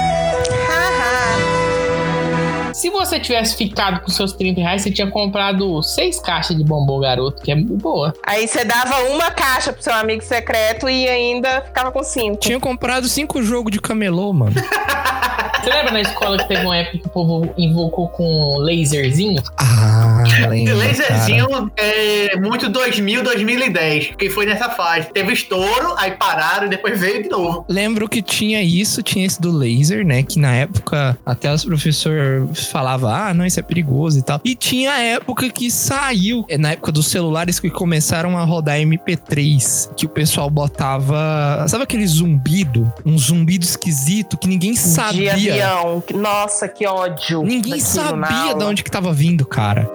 Se você tivesse ficado com seus 30 reais, você tinha comprado seis caixas de bombom garoto, que é boa. Aí você dava uma caixa pro seu amigo secreto e ainda ficava com cinco. Tinha comprado cinco jogos de camelô, mano. Você lembra na escola que teve uma época que o povo invocou com laserzinho? Ah, lembro, Laserzinho é muito 2000, 2010. Que foi nessa fase. Teve estouro, aí pararam e depois veio de novo. Lembro que tinha isso, tinha esse do laser, né? Que na época até os professores falavam, ah, não, isso é perigoso e tal. E tinha a época que saiu, é, na época dos celulares que começaram a rodar MP3, que o pessoal botava, sabe aquele zumbido? Um zumbido esquisito que ninguém De sabia. avião. Nossa, que ódio. Ninguém sabia de onde que tava vindo, cara.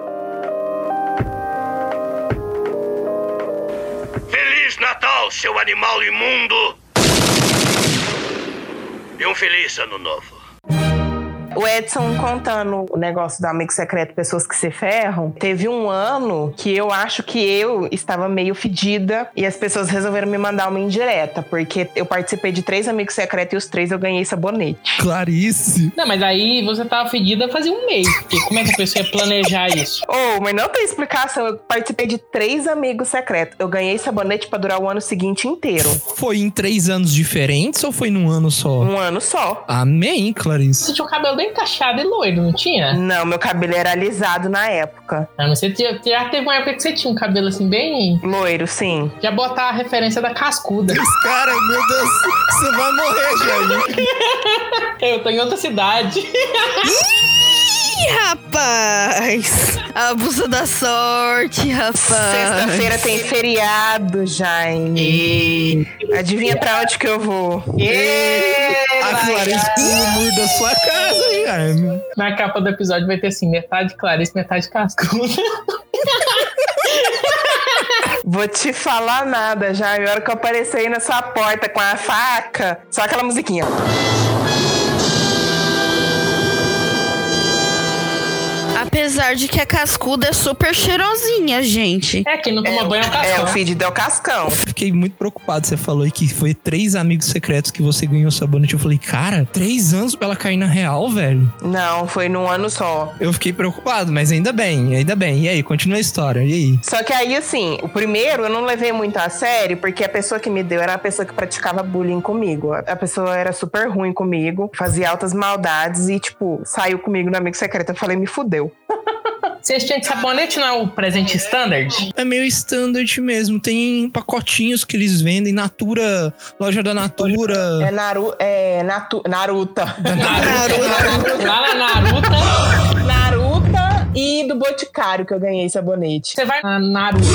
Feliz Natal, seu animal imundo! E um feliz ano novo. O Edson contando o negócio do amigo secreto, pessoas que se ferram. Teve um ano que eu acho que eu estava meio fedida e as pessoas resolveram me mandar uma indireta, porque eu participei de três amigos secretos e os três eu ganhei sabonete. Clarice. Não, mas aí você tava fedida fazia um mês. Porque como é que a pessoa ia planejar isso? Oh, mas não tem explicação. Eu participei de três amigos secretos. Eu ganhei sabonete pra durar o ano seguinte inteiro. Foi em três anos diferentes ou foi num ano só? Um ano só. Amém, Clarice. Você tinha o cabelo bem encaixado e loiro, não tinha? Não, meu cabelo era alisado na época. Ah, mas você tinha- já teve uma época que você tinha um cabelo assim bem. Loiro, sim. Já botar a referência da cascuda. Cara, meu Deus, você vai morrer, Jaime. Eu tô em outra cidade. Ih, rapaz! Abuso da sorte, rapaz. Sexta-feira tem feriado, Jaime. Adivinha pra onde que eu vou? A Clarice pula o muro da sua casa, Jaime. Na capa do episódio vai ter assim: metade Clarice, metade cascuda. Vou te falar nada, Jaime. A hora que eu aparecer aí na sua porta com a faca, só aquela musiquinha. Apesar de que a cascuda é super cheirosinha, gente. É, quem não toma banho é o É, cascão. o feed deu cascão. Fiquei muito preocupado. Você falou aí que foi três amigos secretos que você ganhou sabonete. Eu falei, cara, três anos pra ela cair na real, velho. Não, foi num ano só. Eu fiquei preocupado, mas ainda bem, ainda bem. E aí, continua a história. E aí? Só que aí, assim, o primeiro eu não levei muito a sério, porque a pessoa que me deu era a pessoa que praticava bullying comigo. A pessoa era super ruim comigo, fazia altas maldades e, tipo, saiu comigo no amigo secreto. Eu falei, me fudeu. Vocês tinham de sabonete, não é o presente standard? É meio standard mesmo. Tem pacotinhos que eles vendem. Natura, loja da Natura. É, Naru, é Natu, Naruta. Naruto. Lá na Naruto, Naruta e do Boticário que eu ganhei sabonete. você vai na Naruto.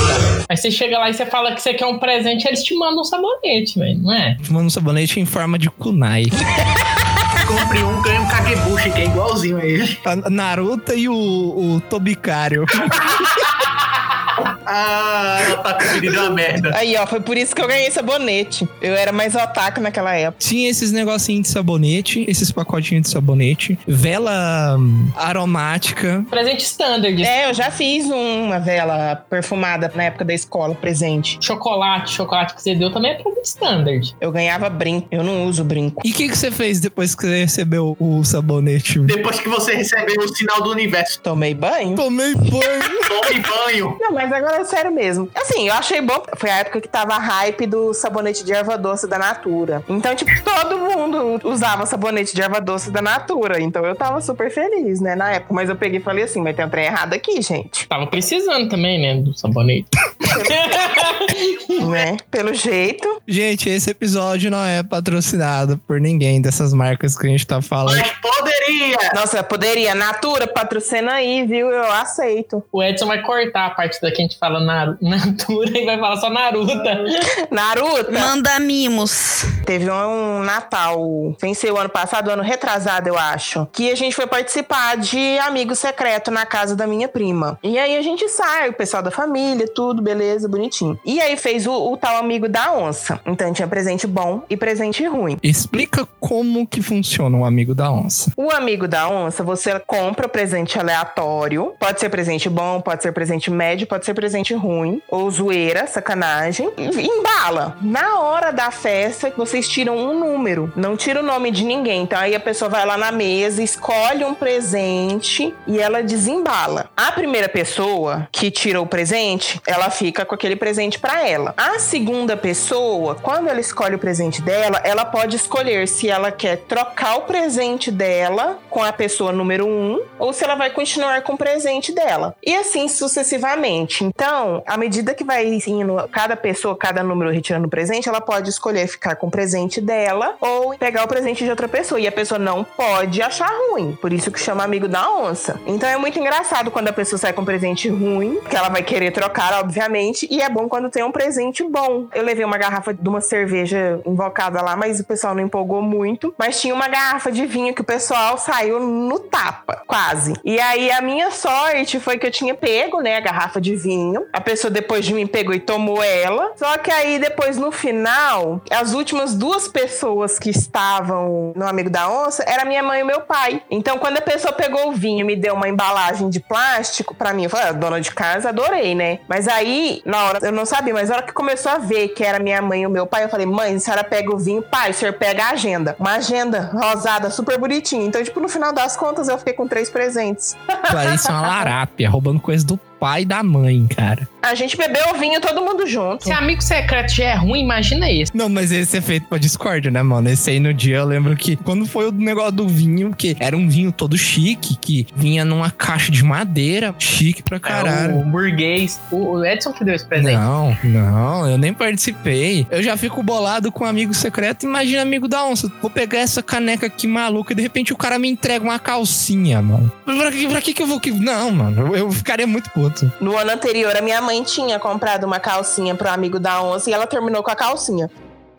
Aí você chega lá e você fala que você quer um presente, eles te mandam um sabonete, velho, não é? Manda um sabonete em forma de kunai. Compre um, ganha um Kagebushi, que é igualzinho a ele. A Naruto e o, o Tobicário. Ah, tá pedindo uma merda. Aí, ó, foi por isso que eu ganhei sabonete. Eu era mais otaku naquela época. Tinha esses negocinhos de sabonete, esses pacotinhos de sabonete, vela hum, aromática. Presente standard. É, eu já fiz uma vela perfumada na época da escola, presente. Chocolate, chocolate que você deu também é presente standard. Eu ganhava brinco. Eu não uso brinco. E o que, que você fez depois que você recebeu o sabonete? Depois que você recebeu o sinal do universo, Tomei banho. Tomei banho. tome banho. Não, mas agora é sério mesmo. Assim, eu achei bom. Foi a época que tava a hype do sabonete de erva doce da Natura. Então, tipo, todo mundo usava sabonete de erva doce da Natura. Então eu tava super feliz, né, na época. Mas eu peguei e falei assim, mas tem um trem errado aqui, gente. Tava precisando também, né, do sabonete. né? Pelo jeito. Gente, esse episódio não é patrocinado por ninguém dessas marcas que a gente tá falando. Mas poderia. Nossa, poderia. Natura, patrocina aí, viu? Eu aceito. O Edson vai cortar a parte da que a gente fala na Natura e vai falar só Naruta. Naruto. Manda mimos. Teve um Natal, venceu o ano passado, ano retrasado, eu acho, que a gente foi participar de amigo secreto na casa da minha prima. E aí a gente sai, o pessoal da família, tudo, beleza, bonitinho. E aí fez o, o tal amigo da onça. Então tinha presente bom e presente ruim. Explica como que funciona o amigo da onça. O amigo da onça, você compra presente aleatório. Pode ser presente bom, pode ser presente médio, pode ser presente ruim. Ou zoeira, sacanagem. E embala. Na hora da festa, vocês tiram um número. Não tira o nome de ninguém. Então aí a pessoa vai lá na mesa, escolhe um presente e ela desembala. A primeira pessoa que tira o presente, ela fica com aquele presente pra ela. A segunda pessoa, quando ela escolhe o presente dela, ela pode escolher se ela quer trocar o presente dela com a pessoa número um ou se ela vai continuar com o presente dela. E assim sucessivamente. Então, à medida que vai indo cada pessoa, cada número retirando o presente, ela pode escolher ficar com o presente dela ou pegar o presente de outra pessoa. E a pessoa não pode achar ruim. Por isso que chama amigo da onça. Então é muito engraçado quando a pessoa sai com um presente ruim, que ela vai querer trocar, obviamente. E é bom quando tem um presente bom. Eu levei uma garrafa de uma cerveja invocada lá, mas o pessoal não empolgou muito. Mas tinha uma garrafa de vinho que o pessoal saiu no tapa, quase. E aí a minha sorte foi que eu tinha pego, né, a garrafa de vinho. A pessoa depois de mim pegou e tomou ela. Só que aí depois no final, as últimas duas pessoas que estavam no amigo da onça era minha mãe e meu pai. Então quando a pessoa pegou o vinho e me deu uma embalagem de plástico pra mim, eu falei, ah, dona de casa, adorei, né? Mas aí, na hora, eu não sabia, mas na hora que começou a ver que era minha mãe e o meu pai, eu falei, mãe, a senhora pega o vinho, pai, o senhor pega a agenda. Uma agenda rosada, super bonitinha. Então, tipo, no final das contas, eu fiquei com três presentes. Clarice é uma larápia, roubando coisa do pai e da mãe, cara. A gente bebeu o vinho todo mundo junto. Se amigo secreto já é ruim, imagina esse. Não, mas esse é feito pra Discord, né, mano? Esse aí no dia eu lembro que quando foi o negócio do vinho, que era um vinho todo chique, que vinha numa caixa de madeira, chique pra caralho. É, o burguês. O Edson que deu esse presente. Não, não, eu nem participei. Eu já fico bolado com um amigo secreto. Imagina amigo da onça. Vou pegar essa caneca aqui maluca e de repente o cara me entrega uma calcinha, mano. Pra que, pra que, que eu vou. Não, mano, eu, eu ficaria muito puto. No ano anterior, a minha mãe tinha comprado uma calcinha pro amigo da onça e ela terminou com a calcinha.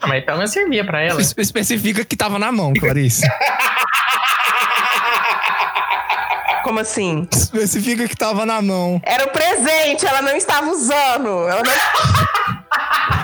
Ah, mas pelo menos servia pra ela. Espe- Especifica que tava na mão, Clarice. Como assim? Especifica que tava na mão. Era o presente, ela não estava usando. Ela não...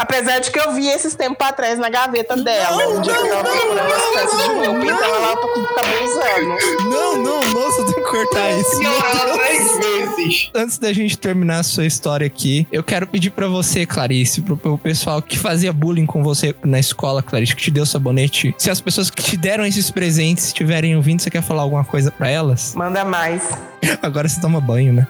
Apesar de que eu vi esses tempos atrás na gaveta dela. um dia que eu tava procurando as peças de roupa, então ela tá com o cabelo usando. Não, não, moça, tem que cortar isso. Senhora, três vezes. Antes da gente terminar a sua história aqui, eu quero pedir pra você, Clarice, pro, pro pessoal que fazia bullying com você na escola, Clarice, que te deu sabonete, se as pessoas que te deram esses presentes estiverem ouvindo, você quer falar alguma coisa pra elas? Manda mais. Agora você toma banho, né?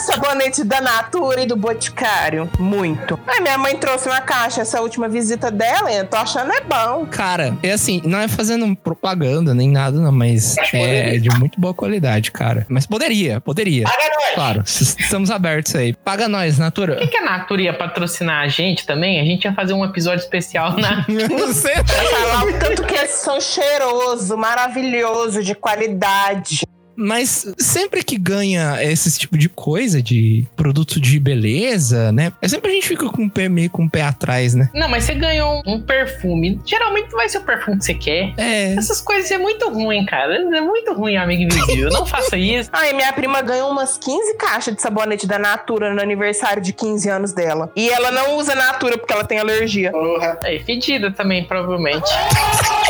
Sabonete da Natura e do Boticário? Muito. Aí minha mãe trouxe uma caixa essa última visita dela e eu tô achando é bom. Cara, é assim, não é fazendo propaganda nem nada, não, mas é poderia. de muito boa qualidade, cara. Mas poderia, poderia. Paga nós. Claro, estamos abertos aí. Paga nós, Natura. Por que, que a Natura ia patrocinar a gente também? A gente ia fazer um episódio especial na. Você Falar o tanto que eles são cheiroso, maravilhoso, de qualidade. Mas sempre que ganha esse tipo de coisa, de produto de beleza, né? É sempre a gente fica com o pé meio com o pé atrás, né? Não, mas você ganhou um perfume. Geralmente não vai ser o perfume que você quer. É. Essas coisas é muito ruim, cara. É muito ruim, amigo invisível. Não faça isso. Aí minha prima ganhou umas 15 caixas de sabonete da Natura no aniversário de 15 anos dela. E ela não usa Natura porque ela tem alergia. Porra. É fedida também, provavelmente.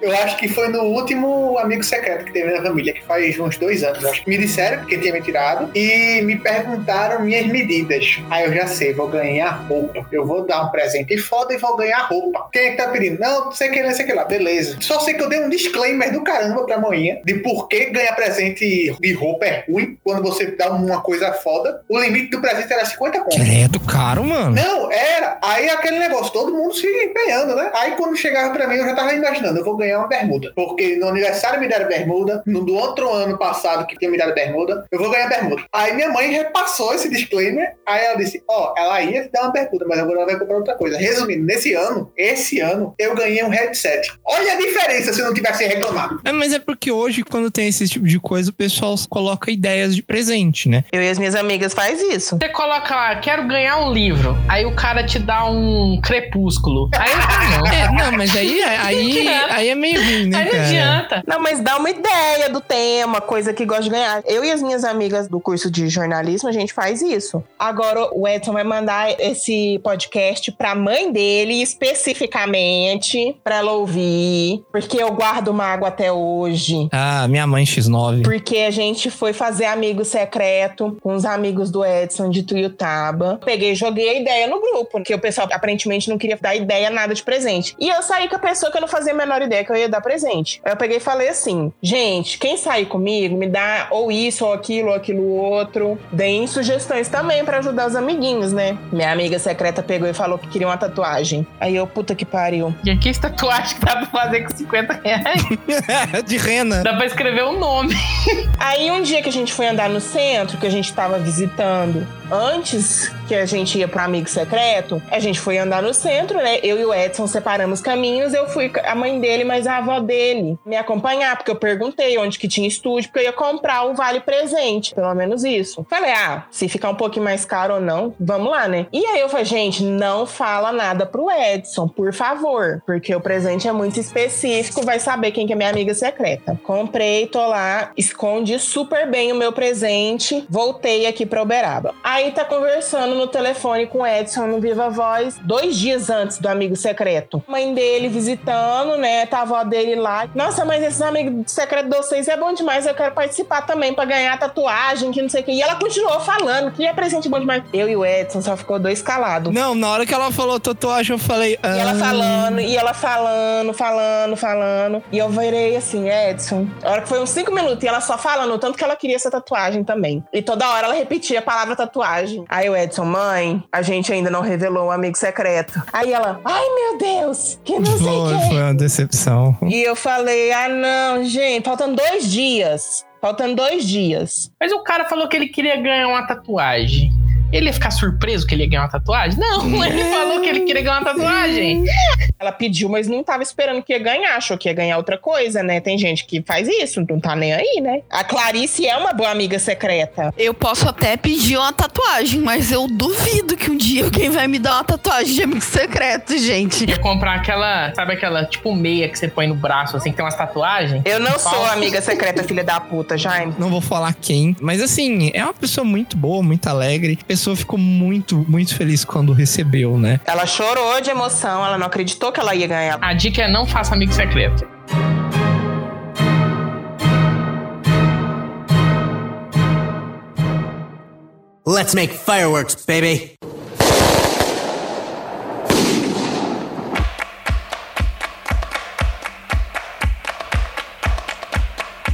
Eu acho que foi no último amigo secreto que teve na família, que faz uns dois anos. eu Acho que me disseram que tinha me tirado e me perguntaram minhas medidas. Aí eu já sei, vou ganhar roupa. Eu vou dar um presente foda e vou ganhar roupa. Quem é que tá pedindo? Não, não sei o que, não sei o que lá. Beleza. Só sei que eu dei um disclaimer do caramba pra manhã de por que ganhar presente de roupa é ruim quando você dá uma coisa foda. O limite do presente era 50 conto. Credo, caro, mano. Não, era. Aí aquele negócio, todo mundo se empenhando, né? Aí quando chegava pra mim, eu já tava imaginando, eu vou ganhar uma bermuda. Porque no aniversário me deram bermuda, no do outro ano passado que tinha me dado bermuda, eu vou ganhar bermuda. Aí minha mãe repassou esse disclaimer, aí ela disse, ó, ela ia te dar uma bermuda, mas agora ela vai comprar outra coisa. Resumindo, nesse ano, esse ano, eu ganhei um headset. Olha a diferença se eu não tivesse reclamado. É, mas é porque hoje, quando tem esse tipo de coisa, o pessoal coloca ideias de presente, né? Eu e as minhas amigas faz isso. Você coloca lá, quero ganhar um livro. Aí o cara te dá um crepúsculo. Aí não. É, não, mas aí, aí, aí é meio ruim, né, Aí não cara? adianta. Não, mas dá uma ideia do tema, coisa que gosta de ganhar. Eu e as minhas amigas do curso de jornalismo, a gente faz isso. Agora, o Edson vai mandar esse podcast pra mãe dele, especificamente, pra ela ouvir. Porque eu guardo mágoa até hoje. Ah, minha mãe X9. Porque a gente foi fazer amigo secreto com os amigos do Edson de Tuiutaba. Peguei e joguei a ideia no grupo, porque o pessoal aparentemente não queria dar ideia nada de presente. E eu saí com a pessoa que eu não fazia a menor ideia que eu ia dar presente. Aí eu peguei e falei assim: gente, quem sair comigo me dá ou isso, ou aquilo, ou aquilo outro. Deem sugestões também pra ajudar os amiguinhos, né? Minha amiga secreta pegou e falou que queria uma tatuagem. Aí eu, puta que pariu. E aqui essa tatuagem que dá pra fazer com 50 reais. de rena. Dá pra escrever um nome. Aí um dia que a gente foi andar no centro, que a gente tava visitando, antes que a gente ia pro amigo secreto, a gente foi andar no centro, né? Eu e o Edson separamos caminhos, eu fui a mãe dele, mas a avó dele me acompanhar, porque eu perguntei onde que tinha estúdio, porque eu ia comprar o vale presente, pelo menos isso. Falei, ah, se ficar um pouquinho mais caro ou não, vamos lá, né? E aí eu falei, gente, não fala nada pro Edson, por favor, porque o presente é muito específico, vai saber quem que é minha amiga secreta. Comprei, tô lá, escondi super bem o meu presente, voltei aqui pra Uberaba. Aí tá conversando no telefone com o Edson no Viva Voz, dois dias antes do amigo secreto. Mãe dele visitando, né? Tá a avó dele lá. Nossa, mas esses amigos secretos de vocês é bom demais, eu quero participar também pra ganhar tatuagem, que não sei o que. E ela continuou falando que é presente bom demais. Eu e o Edson só ficou dois calados. Não, na hora que ela falou tatuagem, eu falei. E ela ah, falando, e ela falando, falando, falando. E eu virei assim, Edson. A hora que foi uns cinco minutos, e ela só falando, o tanto que ela queria essa tatuagem também. E toda hora ela repetia a palavra tatuagem. Aí o Edson, mãe, a gente ainda não revelou o amigo secreto. Aí ela, ai meu Deus, que não sei o quê. foi uma decepção. E eu falei, ah não, gente, faltando dois dias. Faltando dois dias. Mas o cara falou que ele queria ganhar uma tatuagem. Ele ia ficar surpreso que ele ia ganhar uma tatuagem? Não, ele falou que ele queria ganhar uma tatuagem. Ela pediu, mas não tava esperando que ia ganhar, achou que ia ganhar outra coisa, né? Tem gente que faz isso, não tá nem aí, né? A Clarice é uma boa amiga secreta. Eu posso até pedir uma tatuagem, mas eu duvido que um dia alguém vai me dar uma tatuagem de amigo secreto, gente. Ia comprar aquela, sabe aquela tipo meia que você põe no braço, assim, que tem umas tatuagens? Eu não sou amiga secreta, filha da puta, Jaime. Não vou falar quem, mas assim, é uma pessoa muito boa, muito alegre. A pessoa ficou muito, muito feliz quando recebeu, né? Ela chorou de emoção, ela não acreditou que ela ia ganhar. A dica é não faça amigo secreto. Let's make fireworks, baby.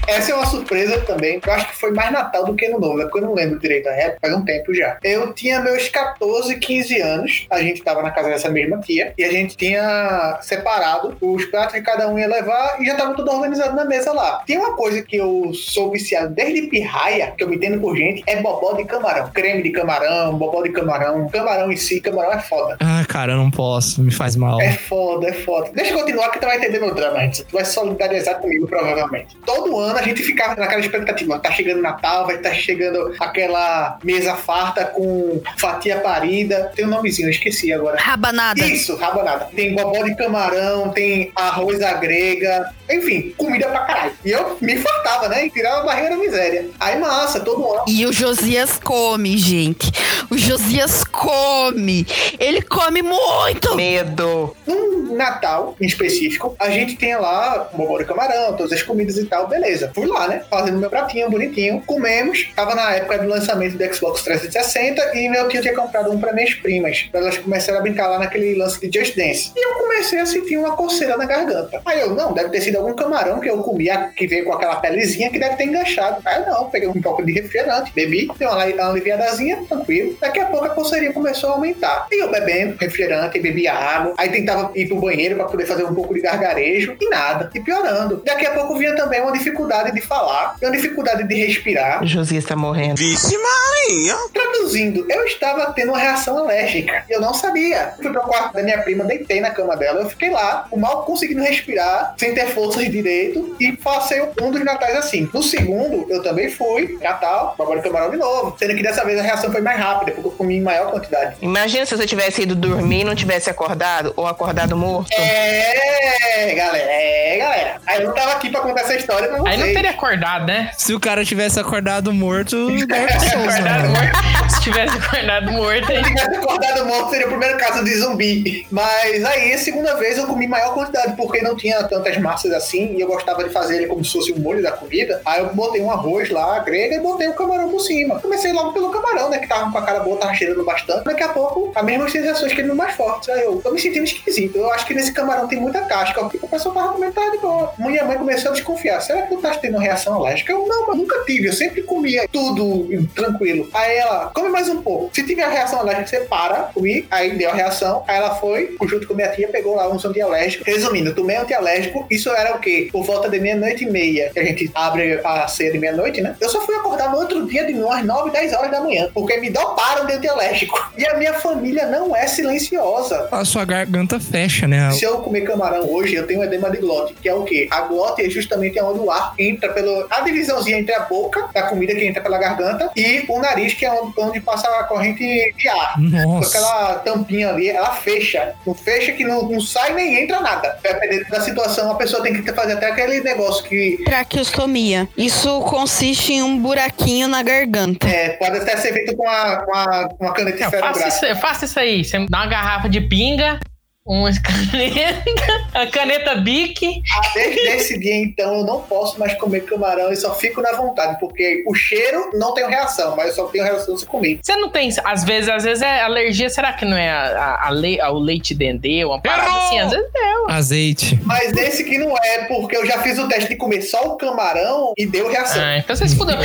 Essa é uma surpresa também, eu acho que foi mais Natal do que no Novo, é porque eu não lembro direito a época, faz um tempo já. Eu tinha meus 14, 15 anos, a gente tava na casa dessa mesma tia, e a gente tinha separado os pratos que cada um ia levar e já tava tudo organizado na mesa lá. Tem uma coisa que eu sou viciado desde pirraia, que eu me entendo por gente, é bobó de camarão. Creme de camarão, bobó de camarão, camarão em si, camarão é foda. Ah, cara, eu não posso, me faz mal. É foda, é foda. Deixa eu continuar que tu vai entender meu drama antes. Tu vai solidarizar comigo, provavelmente. Todo ano a gente ficava naquela expectativa. Tá chegando Natal, vai estar chegando aquela mesa farta com fatia parida. Tem um nomezinho, eu esqueci agora. Rabanada. Isso, rabanada. Tem bobó de camarão, tem arroz à grega. Enfim, comida pra caralho. E eu me fartava, né? E tirava a barreira da miséria. Aí massa, todo ano. E o Josias come, gente. O Josias come. Ele come muito. Medo. Num Natal, em específico, a gente tem lá bobó de camarão, todas as comidas e tal, beleza. Fui lá, né? Fazendo meu pratinho bonitinho. Comemos. Tava na época do lançamento do Xbox 360 e meu tio tinha comprado um pra minhas primas. Pra elas começaram a brincar lá naquele lance de Just Dance. E eu comecei a sentir uma coceira na garganta. Aí eu, não, deve ter sido algum camarão que eu comia, que veio com aquela pelezinha que deve ter enganchado. Aí eu, não, peguei um pouco de refrigerante, bebi, dei uma, uma aliviadazinha, tranquilo. Daqui a pouco a coceirinha começou a aumentar. E eu bebendo refrigerante, bebi água. Aí tentava ir pro banheiro pra poder fazer um pouco de gargarejo e nada. E piorando. Daqui a pouco vinha também uma dificuldade de falar, uma dificuldade de respirar. Josias tá morrendo. Vixe Maria! Traduzindo, eu estava tendo uma reação alérgica. E eu não sabia. Fui pro quarto da minha prima, deitei na cama dela. Eu fiquei lá, mal conseguindo respirar, sem ter forças direito. E passei um dos natais assim. No segundo, eu também fui, Natal, de camarão de novo. Sendo que dessa vez a reação foi mais rápida, porque eu comi em maior quantidade. Imagina se você tivesse ido dormir e não tivesse acordado, ou acordado morto. É, galera, é, galera. Aí eu não tava aqui pra contar essa história pra vocês. Aí não teria acordado, né? Se o cara tivesse acordado morto, Dark Souls, Acordado né? morto. Se tivesse acordado morto, Se aí. tivesse acordado morto, seria o primeiro caso de zumbi. Mas aí, a segunda vez, eu comi maior quantidade, porque não tinha tantas massas assim, e eu gostava de fazer ele como se fosse o molho da comida. Aí eu botei um arroz lá, grega, e botei o camarão por cima. Comecei logo pelo camarão, né, que tava com a cara boa, tava cheirando bastante. Daqui a pouco, as mesmas sensações que ele mais fortes. Aí eu tô me sentindo esquisito. Eu acho que nesse camarão tem muita casca. O que o pessoal tava comendo tava de boa. Minha mãe começou a desconfiar. Será que tu tá tendo reação alérgica? Eu, não, mas nunca tive. Eu sempre comia tudo tranquilo. Aí ela, come mais um pouco. Se tiver a reação alérgica, você para, comi. Aí deu a reação. Aí ela foi, junto com minha tia, pegou lá um antialérgico. Resumindo, tomei antialérgico. Isso era o quê? Por volta de meia-noite e meia. Que a gente abre a ceia de meia-noite, né? Eu só fui acordar no outro dia de umas 9, 10 horas da manhã. Porque me doparam de antialérgico. E a minha família não é silenciosa. A sua garganta fecha, né? Se eu comer camarão hoje, eu tenho edema de glote, que é o quê? A glote é justamente onde o ar entra pelo. A divisãozinha entre a boca, da comida que entra pela garganta, e o nariz, que é onde, onde passa a corrente de ar. Com Nossa. aquela tampinha ali, ela fecha. Não fecha que não, não sai nem entra nada. Dependendo da situação, a pessoa tem que fazer até aquele negócio que Traqueostomia. Isso consiste em um buraquinho na garganta. é, pode até ser feito com uma, com uma, uma caneta Não, faça, isso, faça isso aí. Você dá uma garrafa de pinga, uma caneta, a caneta Bic. Desde esse dia, então, eu não posso mais comer camarão e só fico na vontade, porque o cheiro não tenho reação, mas eu só tenho reação se comer. Você não tem, às vezes, às vezes é alergia, será que não é a, a, a ao leite dendê, uma parada Errou! assim? Às vezes é. Azeite. Mas esse que não é, porque eu já fiz o teste de comer só o camarão e deu reação. Ah, então você se fudeu.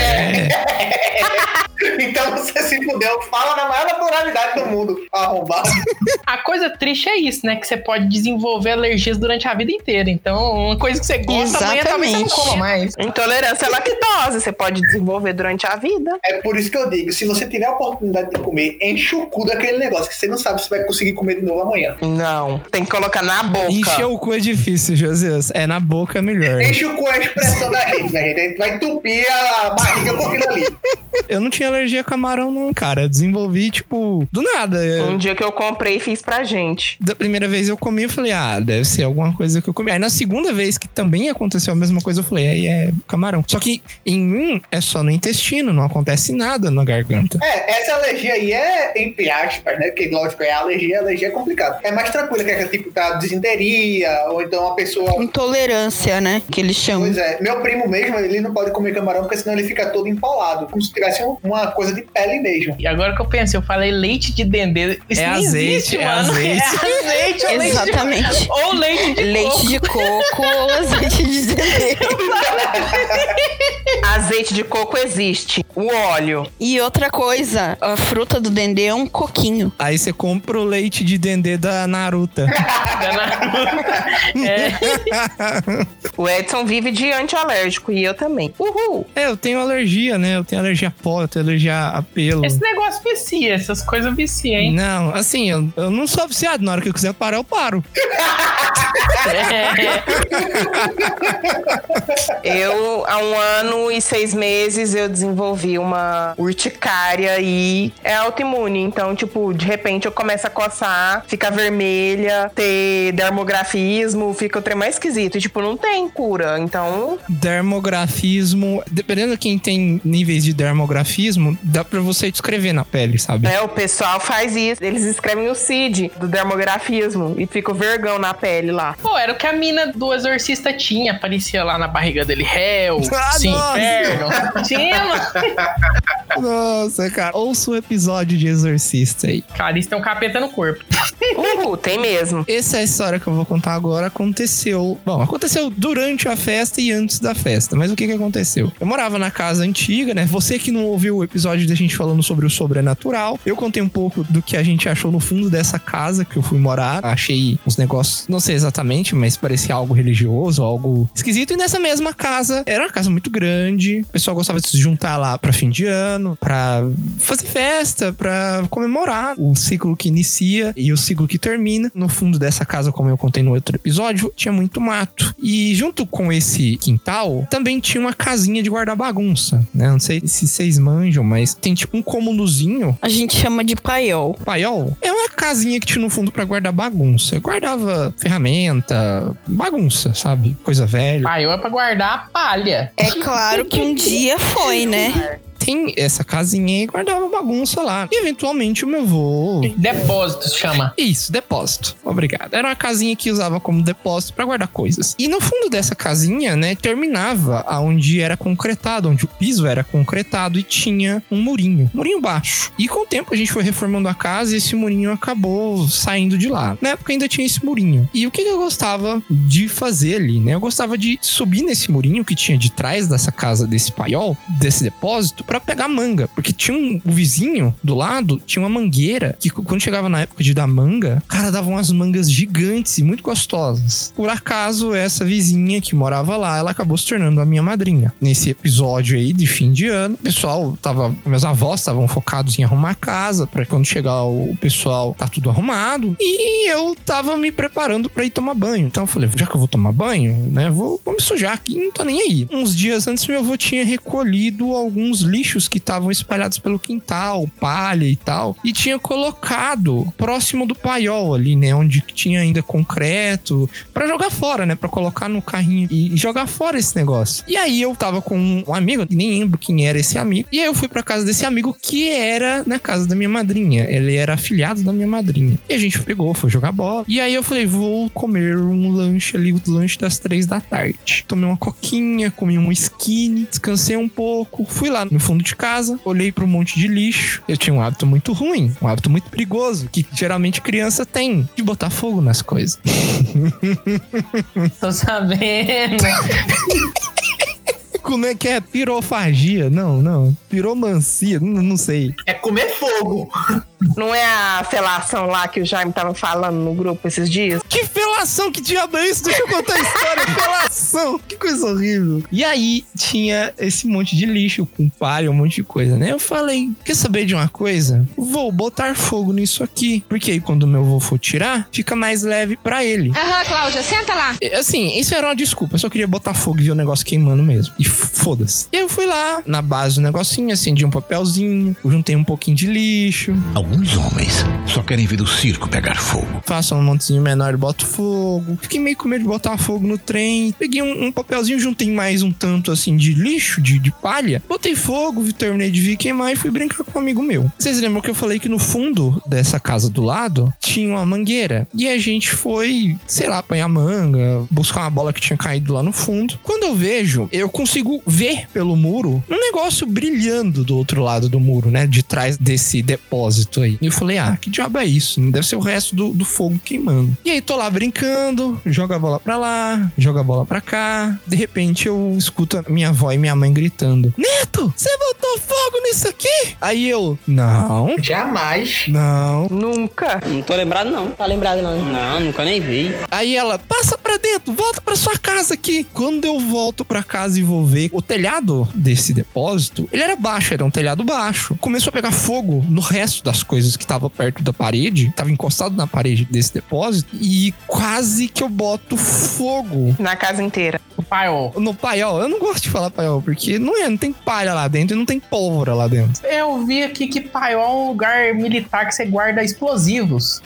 Então você se fudeu. Fala na maior naturalidade do mundo, arrombado. A coisa triste é isso, né? Que você pode desenvolver alergias durante a vida inteira. Então, uma coisa que você gosta, amanhã talvez você não Exatamente. coma mais. Intolerância à lactose, você pode desenvolver durante a vida. É por isso que eu digo, se você tiver a oportunidade de comer, enche o cu daquele negócio, que você não sabe se vai conseguir comer de novo amanhã. Não, tem que colocar na boca. Encher o cu é difícil, Josias. É na boca melhor. Enche o cu é a expressão da gente, né, gente? A gente vai entupir a barriga com aquilo ali. Eu não tinha alergia a camarão, não, cara. Eu desenvolvi, tipo, do nada. Um dia que eu comprei e fiz pra gente. Da primeira vez eu comi, eu falei, ah, deve ser alguma coisa que eu comi. Aí na segunda vez que também aconteceu a mesma coisa, eu falei, aí é camarão. Só que em um é só no intestino, não acontece nada na garganta. É, essa alergia aí é, entre aspas, né? Porque, lógico, é alergia, alergia é complicado. É mais tranquila que aquele tipo da desinteria, ou então uma pessoa. Intolerância, né? Que eles chamam. Pois é, meu primo mesmo, ele não pode comer camarão, porque senão ele fica todo empolado, como se tivesse um- uma coisa de pele mesmo. E agora que eu pensei, eu falei leite de dendê. Isso É nem azeite, existe, é mano. azeite. É azeite ou leite de- Exatamente. Ou leite de Leite coco. de coco ou azeite de dendê. Azeite de coco existe. O óleo. E outra coisa, a fruta do dendê é um coquinho. Aí você compra o leite de dendê da Naruta. É. O Edson vive de antialérgico e eu também. Uhul. É, eu tenho alergia, né? Eu tenho alergia a pó, eu tenho alergia a pelo. Esse negócio vicia, essas coisas viciam, hein? Não, assim, eu, eu não sou viciado. Na hora que eu quiser parar, eu paro. É. Eu, há um ano e seis meses, eu desenvolvi uma urticária e é autoimune. Então, tipo, de repente eu começo a coçar, fica vermelha, ter dermografismo, fica o trem mais esquisito. E, tipo, não tem cura. Então, Dermografismo, dependendo de quem tem níveis de dermografismo, dá pra você descrever na pele, sabe? é, o pessoal faz isso. Eles escrevem o CID do dermografismo e fica o vergão na pele lá. Pô, era o que a mina do exorcista tinha. Aparecia lá na barriga dele, réu, Ah, sim, inferno. Tinha, mano. Nossa, cara. Ouça o episódio de Exorcista aí. Cara, isso tem um capeta no corpo. Uhul, tem mesmo. Essa é a história que eu vou contar agora. Aconteceu. Bom, aconteceu durante a festa e antes da festa. Mas o que que aconteceu? Eu morava na casa antiga, né? Você que não ouviu o episódio da gente falando sobre o sobrenatural, eu contei um pouco do que a gente achou no fundo dessa casa que eu fui morar. Achei uns negócios, não sei exatamente, mas parecia algo religioso, algo esquisito. E nessa mesma casa, era uma casa muito grande. O pessoal gostava de se juntar lá pra fim de ano, pra fazer festa, pra comemorar o ciclo que inicia e o ciclo que termina. No fundo dessa casa, como eu contei no outro episódio, tinha muito mato. E junto com esse quintal, também tinha uma casinha de guardar bagunça, né? Não sei se vocês manjam, mas tem tipo um cômodozinho A gente chama de paiol. Paiol é uma casinha que tinha no fundo pra guardar bagunça. Eu guardava ferramenta, bagunça, sabe? Coisa velha. Paiol é pra guardar a palha. É claro que um dia foi, né? Tem essa casinha e guardava bagunça lá. E eventualmente o meu avô. Depósito se chama. Isso, depósito. Obrigado. Era uma casinha que usava como depósito pra guardar coisas. E no fundo dessa casinha, né, terminava aonde era concretado, onde o piso era concretado e tinha um murinho, murinho baixo. E com o tempo a gente foi reformando a casa e esse murinho acabou saindo de lá. Na época ainda tinha esse murinho. E o que que eu gostava de fazer ali, né? Eu gostava de subir nesse murinho que tinha de trás dessa casa desse paiol, desse depósito, pra pegar manga. Porque tinha um o vizinho do lado, tinha uma mangueira que quando chegava na época de dar manga, cara, dava umas mangas gigantes e muito gostosas. Por acaso, essa vizinha que morava lá, ela acabou se tornando a minha madrinha. Nesse episódio aí de fim de ano, o pessoal tava, meus avós estavam focados em arrumar a casa, pra quando chegar o pessoal tá tudo arrumado. E eu tava me preparando pra ir tomar banho. Então eu falei, já que eu vou tomar banho, né, vou, vou me sujar aqui, não tô nem aí. Uns dias antes, meu avô tinha recolhido alguns lixos que estavam espalhados pelo quintal, palha e tal, e tinha colocado próximo do paiol ali, né, onde tinha ainda concreto, pra jogar fora, né, Pra colocar no carrinho e jogar fora esse negócio. E aí eu tava com um amigo, nem lembro quem era esse amigo, e aí eu fui pra casa desse amigo que era na casa da minha madrinha. Ele era afilhado da minha madrinha. E a gente pegou, foi jogar bola. E aí eu falei, vou comer um lanche ali, o lanche das três da tarde. Tomei uma coquinha, comi um skinny, descansei um pouco, fui lá no fundo de casa, olhei para um monte de lixo. Eu tinha um hábito muito ruim, um hábito muito perigoso, que geralmente criança tem, de botar fogo nas coisas. Tô sabendo. Como é que é? Pirofagia? Não, não. Piromancia? Não, não sei. É comer fogo. Não é a felação lá que o Jaime tava falando no grupo esses dias? Que felação? Que diabo é isso? Deixa eu contar a história. felação. Que coisa horrível. E aí tinha esse monte de lixo com palha, um monte de coisa, né? Eu falei, quer saber de uma coisa? Vou botar fogo nisso aqui. Porque aí quando o meu avô for tirar, fica mais leve pra ele. Aham, Cláudia, senta lá. E, Assim, isso era uma desculpa. Eu só queria botar fogo e ver o negócio queimando mesmo. E foda-se. E aí eu fui lá, na base do negocinho, acendi um papelzinho, juntei um pouquinho de lixo, Alguns homens só querem ver o circo pegar fogo. faço um montezinho menor e boto fogo. Fiquei meio com medo de botar fogo no trem. Peguei um, um papelzinho, juntei mais um tanto assim de lixo, de, de palha. Botei fogo, terminei de vir queimar e fui brincar com um amigo meu. Vocês lembram que eu falei que no fundo dessa casa do lado tinha uma mangueira? E a gente foi, sei lá, apanhar manga, buscar uma bola que tinha caído lá no fundo. Quando eu vejo, eu consigo ver pelo muro um negócio brilhando do outro lado do muro, né? De trás desse depósito aí. E eu falei, ah, que diabo é isso? Deve ser o resto do, do fogo queimando. E aí tô lá brincando, joga a bola pra lá, joga a bola pra cá. De repente eu escuto a minha avó e minha mãe gritando: Neto, você botou fogo nisso aqui? Aí eu, não, Jamais. não. Nunca. Não tô lembrado, não. Tá lembrado, não. Não, nunca nem vi. Aí ela, passa pra dentro, volta pra sua casa aqui. Quando eu volto pra casa e vou ver o telhado desse depósito, ele era baixo, era um telhado baixo. Começou a pegar fogo no resto das coisas que tava perto da parede, tava encostado na parede desse depósito, e quase que eu boto fogo Na casa inteira. O paiol. no paiol. Eu não gosto de falar paiol, porque não é, não tem palha lá dentro e não tem pólvora lá dentro. Eu vi aqui que paiol é um lugar militar que você guarda explosivos.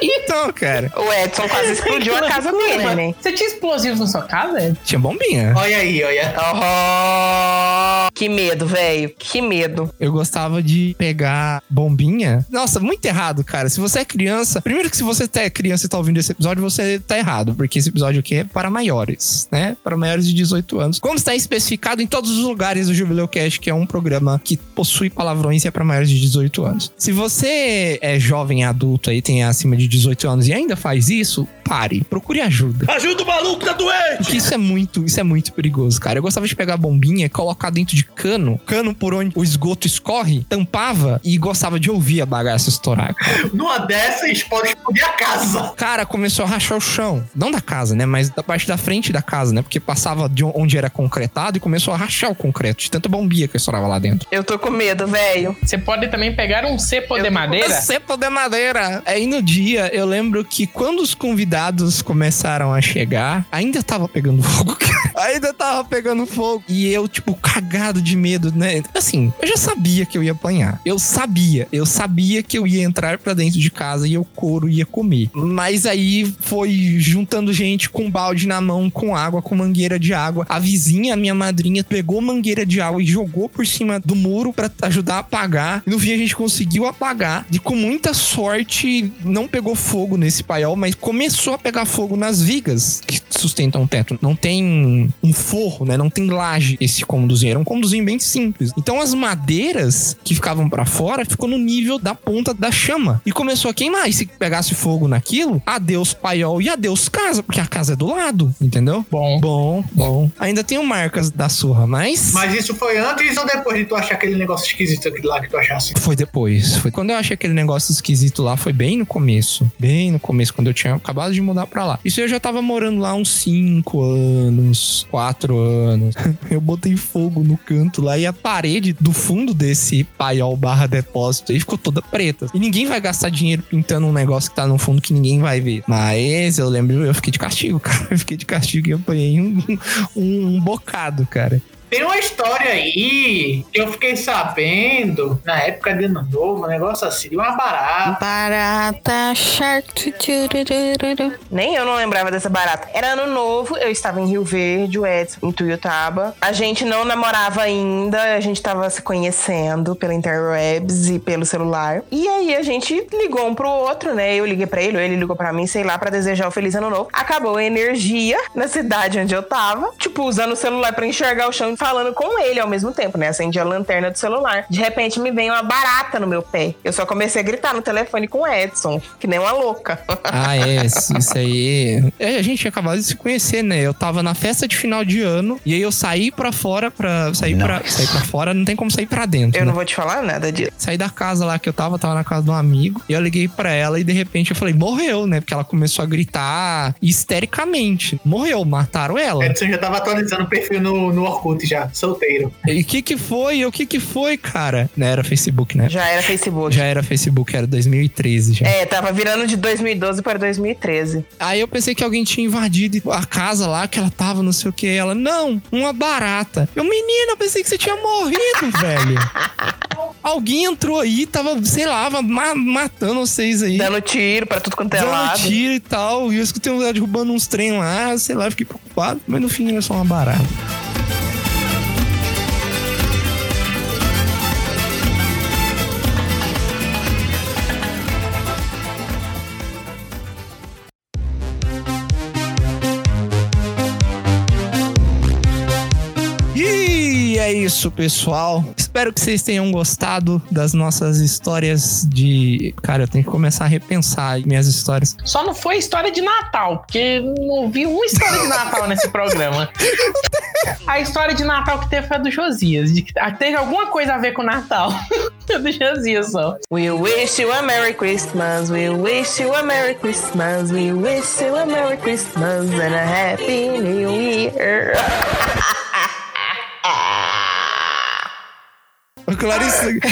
Então, cara, O Edson quase explodiu a casa dele, né? Você tinha explosivos na sua casa? Ed? tinha bombinha. Olha aí, olha. Oh, que medo, velho. Que medo. Eu gostava de pegar bombinha. Nossa, muito errado, cara. Se você é criança, primeiro que se você é criança e tá ouvindo esse episódio, você tá errado, porque esse episódio aqui é para maiores, né? Para maiores de 18 anos. Como está especificado em todos os lugares do Jubileu Cast, que é um programa que possui palavrões e é para maiores de 18 anos. Se você é jovem adulto aí, tem acima de 18 anos e ainda faz isso, pare, procure ajuda. Ajuda o maluco, tá doente! Porque isso é muito, isso é muito perigoso, cara. Eu gostava de pegar bombinha, colocar dentro de cano, cano por onde o esgoto escorre, tampava e gostava de ouvir a bagaça estourar. cara. Numa dessas pode explodir a casa. Cara, começou a rachar o chão. Não da casa, né? Mas da parte da frente da casa, né? Porque passava de onde era concretado e começou a rachar o concreto, de tanta bombinha que estourava lá dentro. Eu tô com medo, velho. Você pode também pegar um cepo de madeira. Cepo de madeira. Aí no dia, eu lembro que quando os convidados começaram a chegar, ainda tava pegando fogo, cara. Ainda tava pegando fogo. E eu, tipo, cagado de medo, né? Assim, eu já sabia que eu ia apanhar. Eu sabia. Eu sabia que eu ia entrar pra dentro de casa e o couro ia comer. Mas aí foi juntando gente com balde na mão, com água, com mangueira de água. A vizinha, a minha madrinha, pegou mangueira de água e jogou por cima do muro pra ajudar a apagar. E no fim a gente conseguiu apagar. E com muita sorte, não pegou fogo nesse paiol, mas começou a pegar fogo nas vigas que sustentam o teto. Não tem um forro, né? Não tem laje esse cômodozinho. Era um cômodozinho bem simples. Então as madeiras que ficavam pra fora ficou no nível da ponta da chama. E começou a queimar. E se pegasse fogo naquilo, adeus paiol e adeus casa, porque a casa é do lado, entendeu? Bom. Bom, bom. Ainda tenho marcas da surra, mas. Mas isso foi antes ou depois de tu achar aquele negócio esquisito lá que tu achasse? Foi depois. Foi quando eu achei aquele negócio esquisito lá, foi bem no começo. Bem no começo, quando eu tinha acabado de mudar pra lá. Isso eu já tava morando lá uns 5 anos, 4 anos. Eu botei fogo no canto lá e a parede do fundo desse paiol barra depósito aí ficou toda preta. E ninguém vai gastar dinheiro pintando um negócio que tá no fundo que ninguém vai ver. Mas eu lembro, eu fiquei de castigo, cara. Eu fiquei de castigo e apanhei um, um, um bocado, cara. Tem uma história aí que eu fiquei sabendo na época de ano novo, um negócio assim, de uma barata. Barata shark. tchurururu. Nem eu não lembrava dessa barata. Era ano novo, eu estava em Rio Verde, o Edson em Tuiutaba. A gente não namorava ainda, a gente tava se conhecendo pela interwebs e pelo celular. E aí a gente ligou um pro outro, né? Eu liguei pra ele, ou ele ligou pra mim, sei lá, pra desejar o feliz ano novo. Acabou a energia na cidade onde eu tava, tipo, usando o celular pra enxergar o chão falando com ele ao mesmo tempo, né? Acendi a lanterna do celular. De repente me vem uma barata no meu pé. Eu só comecei a gritar no telefone com o Edson, que nem uma louca. Ah, é, isso aí. É, a gente tinha acabado de se conhecer, né? Eu tava na festa de final de ano e aí eu saí pra fora pra. Sair pra, sair pra fora, não tem como sair pra dentro. Eu né? não vou te falar nada disso. Saí da casa lá que eu tava, tava na casa de um amigo, e eu liguei pra ela e de repente eu falei, morreu, né? Porque ela começou a gritar histericamente. Morreu, mataram ela. Edson já tava atualizando o perfil no, no Orkut já, solteiro. E o que que foi? O que que foi, cara? Não era Facebook, né? Já era Facebook. Já era Facebook, era 2013 já. É, tava virando de 2012 para 2013. Aí eu pensei que alguém tinha invadido a casa lá, que ela tava, não sei o que. Ela, não, uma barata. Eu, menina, eu pensei que você tinha morrido, velho. Alguém entrou aí, tava, sei lá, ma- matando vocês aí. Dando tiro pra tudo quanto é Dando lado. tiro e tal. E eu escutei um derrubando uns trem lá, sei lá, fiquei preocupado. Mas no fim era só uma barata. Isso, pessoal. Espero que vocês tenham gostado das nossas histórias de. Cara, eu tenho que começar a repensar minhas histórias. Só não foi história de Natal, porque não vi uma história de Natal nesse programa. A história de Natal que teve foi a do Josias. De que teve alguma coisa a ver com Natal. A do Josias só. We wish you a Merry Christmas. We wish you a Merry Christmas. We wish you a Merry Christmas and a Happy New Year. A Clarice.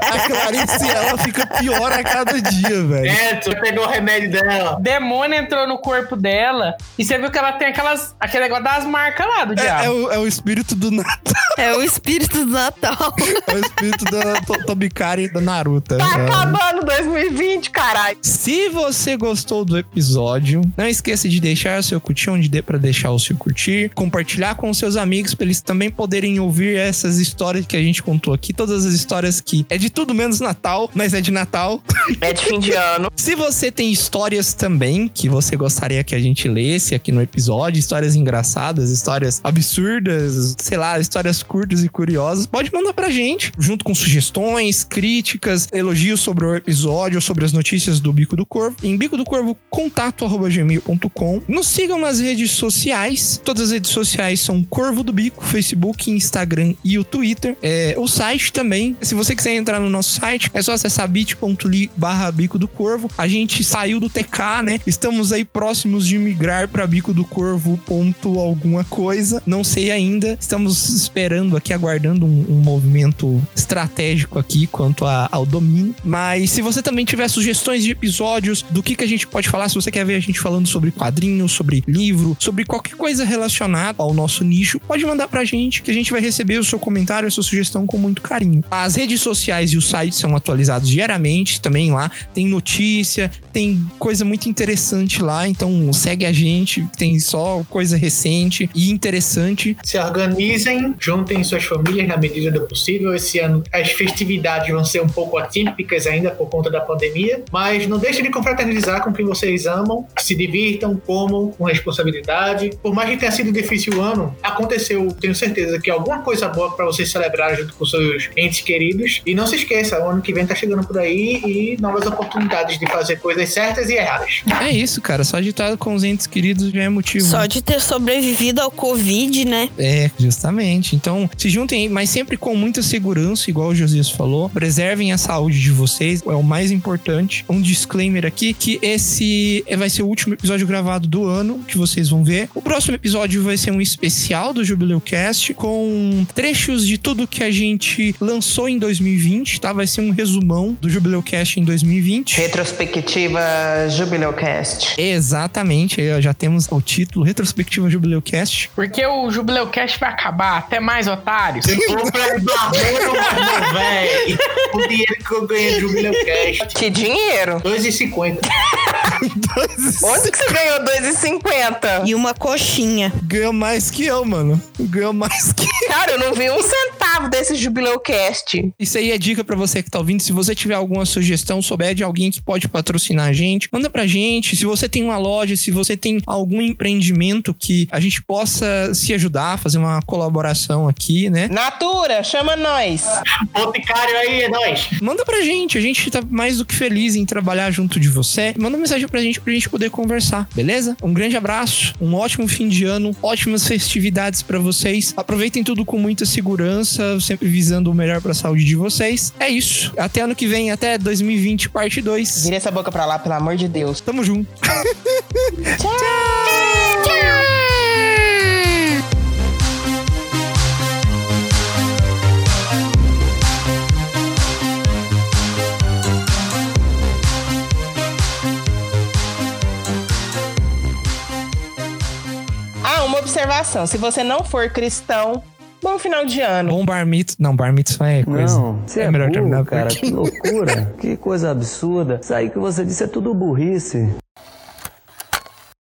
a Clarice, ela fica pior a cada dia, velho. Edson pegou o remédio dela. Demônio entrou no corpo dela e você viu que ela tem aquelas, aquele negócio das marcas lá do É, diabo. é o, é o espírito do Natal. É o espírito do Natal. É o espírito da to- Tobikari e da Naruto. Tá É. acabando 2020, caralho. Se você gostou do episódio, não esqueça de deixar seu curtir onde dê pra deixar o seu curtir, compartilhar com seus amigos pra eles também poderem ouvir essas histórias que a gente contou aqui, todas as histórias que é de tudo menos Natal, mas é de Natal. É de fim de ano. Se você tem histórias também que você gostaria que a gente lesse aqui no episódio, histórias engraçadas, histórias absurdas, sei lá, histórias curtas e curiosas, pode mandar pra gente, junto com sugestões, críticas, elogios sobre o episódio, sobre as notícias do Bico do Corvo, em bico do corvo contato@gmail.com. Nos sigam nas redes sociais. Todas as redes sociais são Corvo do Bico, Facebook, Instagram e o Twitter. É, o site também. Se você quiser entrar no nosso site, é só acessar bit.ly barra Bico do Corvo. A gente saiu do TK, né? Estamos aí próximos de migrar para Bico do Corvo ponto alguma coisa. Não sei ainda. Estamos esperando aqui, aguardando um, um movimento estratégico aqui quanto a- ao domínio. Mas se você também tiver sugestões de episódios, do que, que a gente pode falar, se você quer ver a gente falando sobre quadrinhos, sobre livro, sobre qualquer coisa relacionada ao nosso nicho, pode mandar pra gente que a gente vai receber o seu comentário, sua sugestão com muito carinho. As redes sociais e o site são atualizados diariamente também lá. Tem notícia, tem coisa muito interessante lá, então segue a gente, tem só coisa recente e interessante. Se organizem, juntem suas famílias na medida do possível. Esse ano as festividades vão ser um pouco atípicas ainda por conta da pandemia, mas não deixem de confraternizar com quem vocês amam, se divirtam, comam com responsabilidade. Por mais que tenha sido difícil o ano, aconteceu, tenho certeza que alguma coisa boa para vocês celebrar junto com seus entes queridos. E não se esqueça, o ano que vem tá chegando por aí e novas oportunidades de fazer coisas certas e erradas. É isso, cara. Só de estar com os entes queridos já é motivo. Só de ter sobrevivido ao Covid, né? É, justamente. Então, se juntem aí, mas sempre com muita segurança, igual o Josias falou. Preservem a saúde de vocês, é o mais importante. Um disclaimer aqui, que esse vai ser o último episódio gravado do ano, que vocês vão ver. O próximo episódio vai ser um especial do Jubileu Cast, com trechos de tudo que a gente lançou em 2020, tá? Vai ser um resumão do Jubileu Cast em 2020. Retrospectiva Jubileucast. Exatamente, já temos o título, Retrospectiva Jubileu Cast. Porque o Jubileu Cash vai acabar. Até mais, otários. O dinheiro que eu ganhei do Jubileu Cash. Que dinheiro? 2,50. Onde que você ganhou 2,50? E uma coxinha. Ganhou mais que eu, mano. Ganhou mais que Cara, eu não vi um centavo desse Jubileu Cast. Isso aí é dica pra você que tá ouvindo. Se você tiver alguma sugestão, souber de alguém que pode patrocinar a gente, manda pra gente. Se você tem uma loja, se você tem algum empreendimento que a gente possa se ajudar, fazer uma colaboração aqui, né? Natura, chama nós. Boticário aí, é nóis. Manda pra gente. A gente tá mais do que feliz em trabalhar junto de você. Manda uma mensagem pra gente pra gente poder conversar, beleza? Um grande abraço, um ótimo fim de ano, ótimas festividades pra vocês. Aproveitem tudo com muita segurança, sempre visando o melhor pra saúde de vocês. É isso. Até ano que vem, até 2020, parte 2. Vira essa boca pra lá, pelo amor de Deus. Tamo junto. Ah, uma observação. Se você não for cristão, bom final de ano. Bom bar mitzvah. Não, bar mitzvah é coisa. Não, você é, melhor burro, terminar cara. Que loucura. que coisa absurda. Isso aí que você disse é tudo burrice.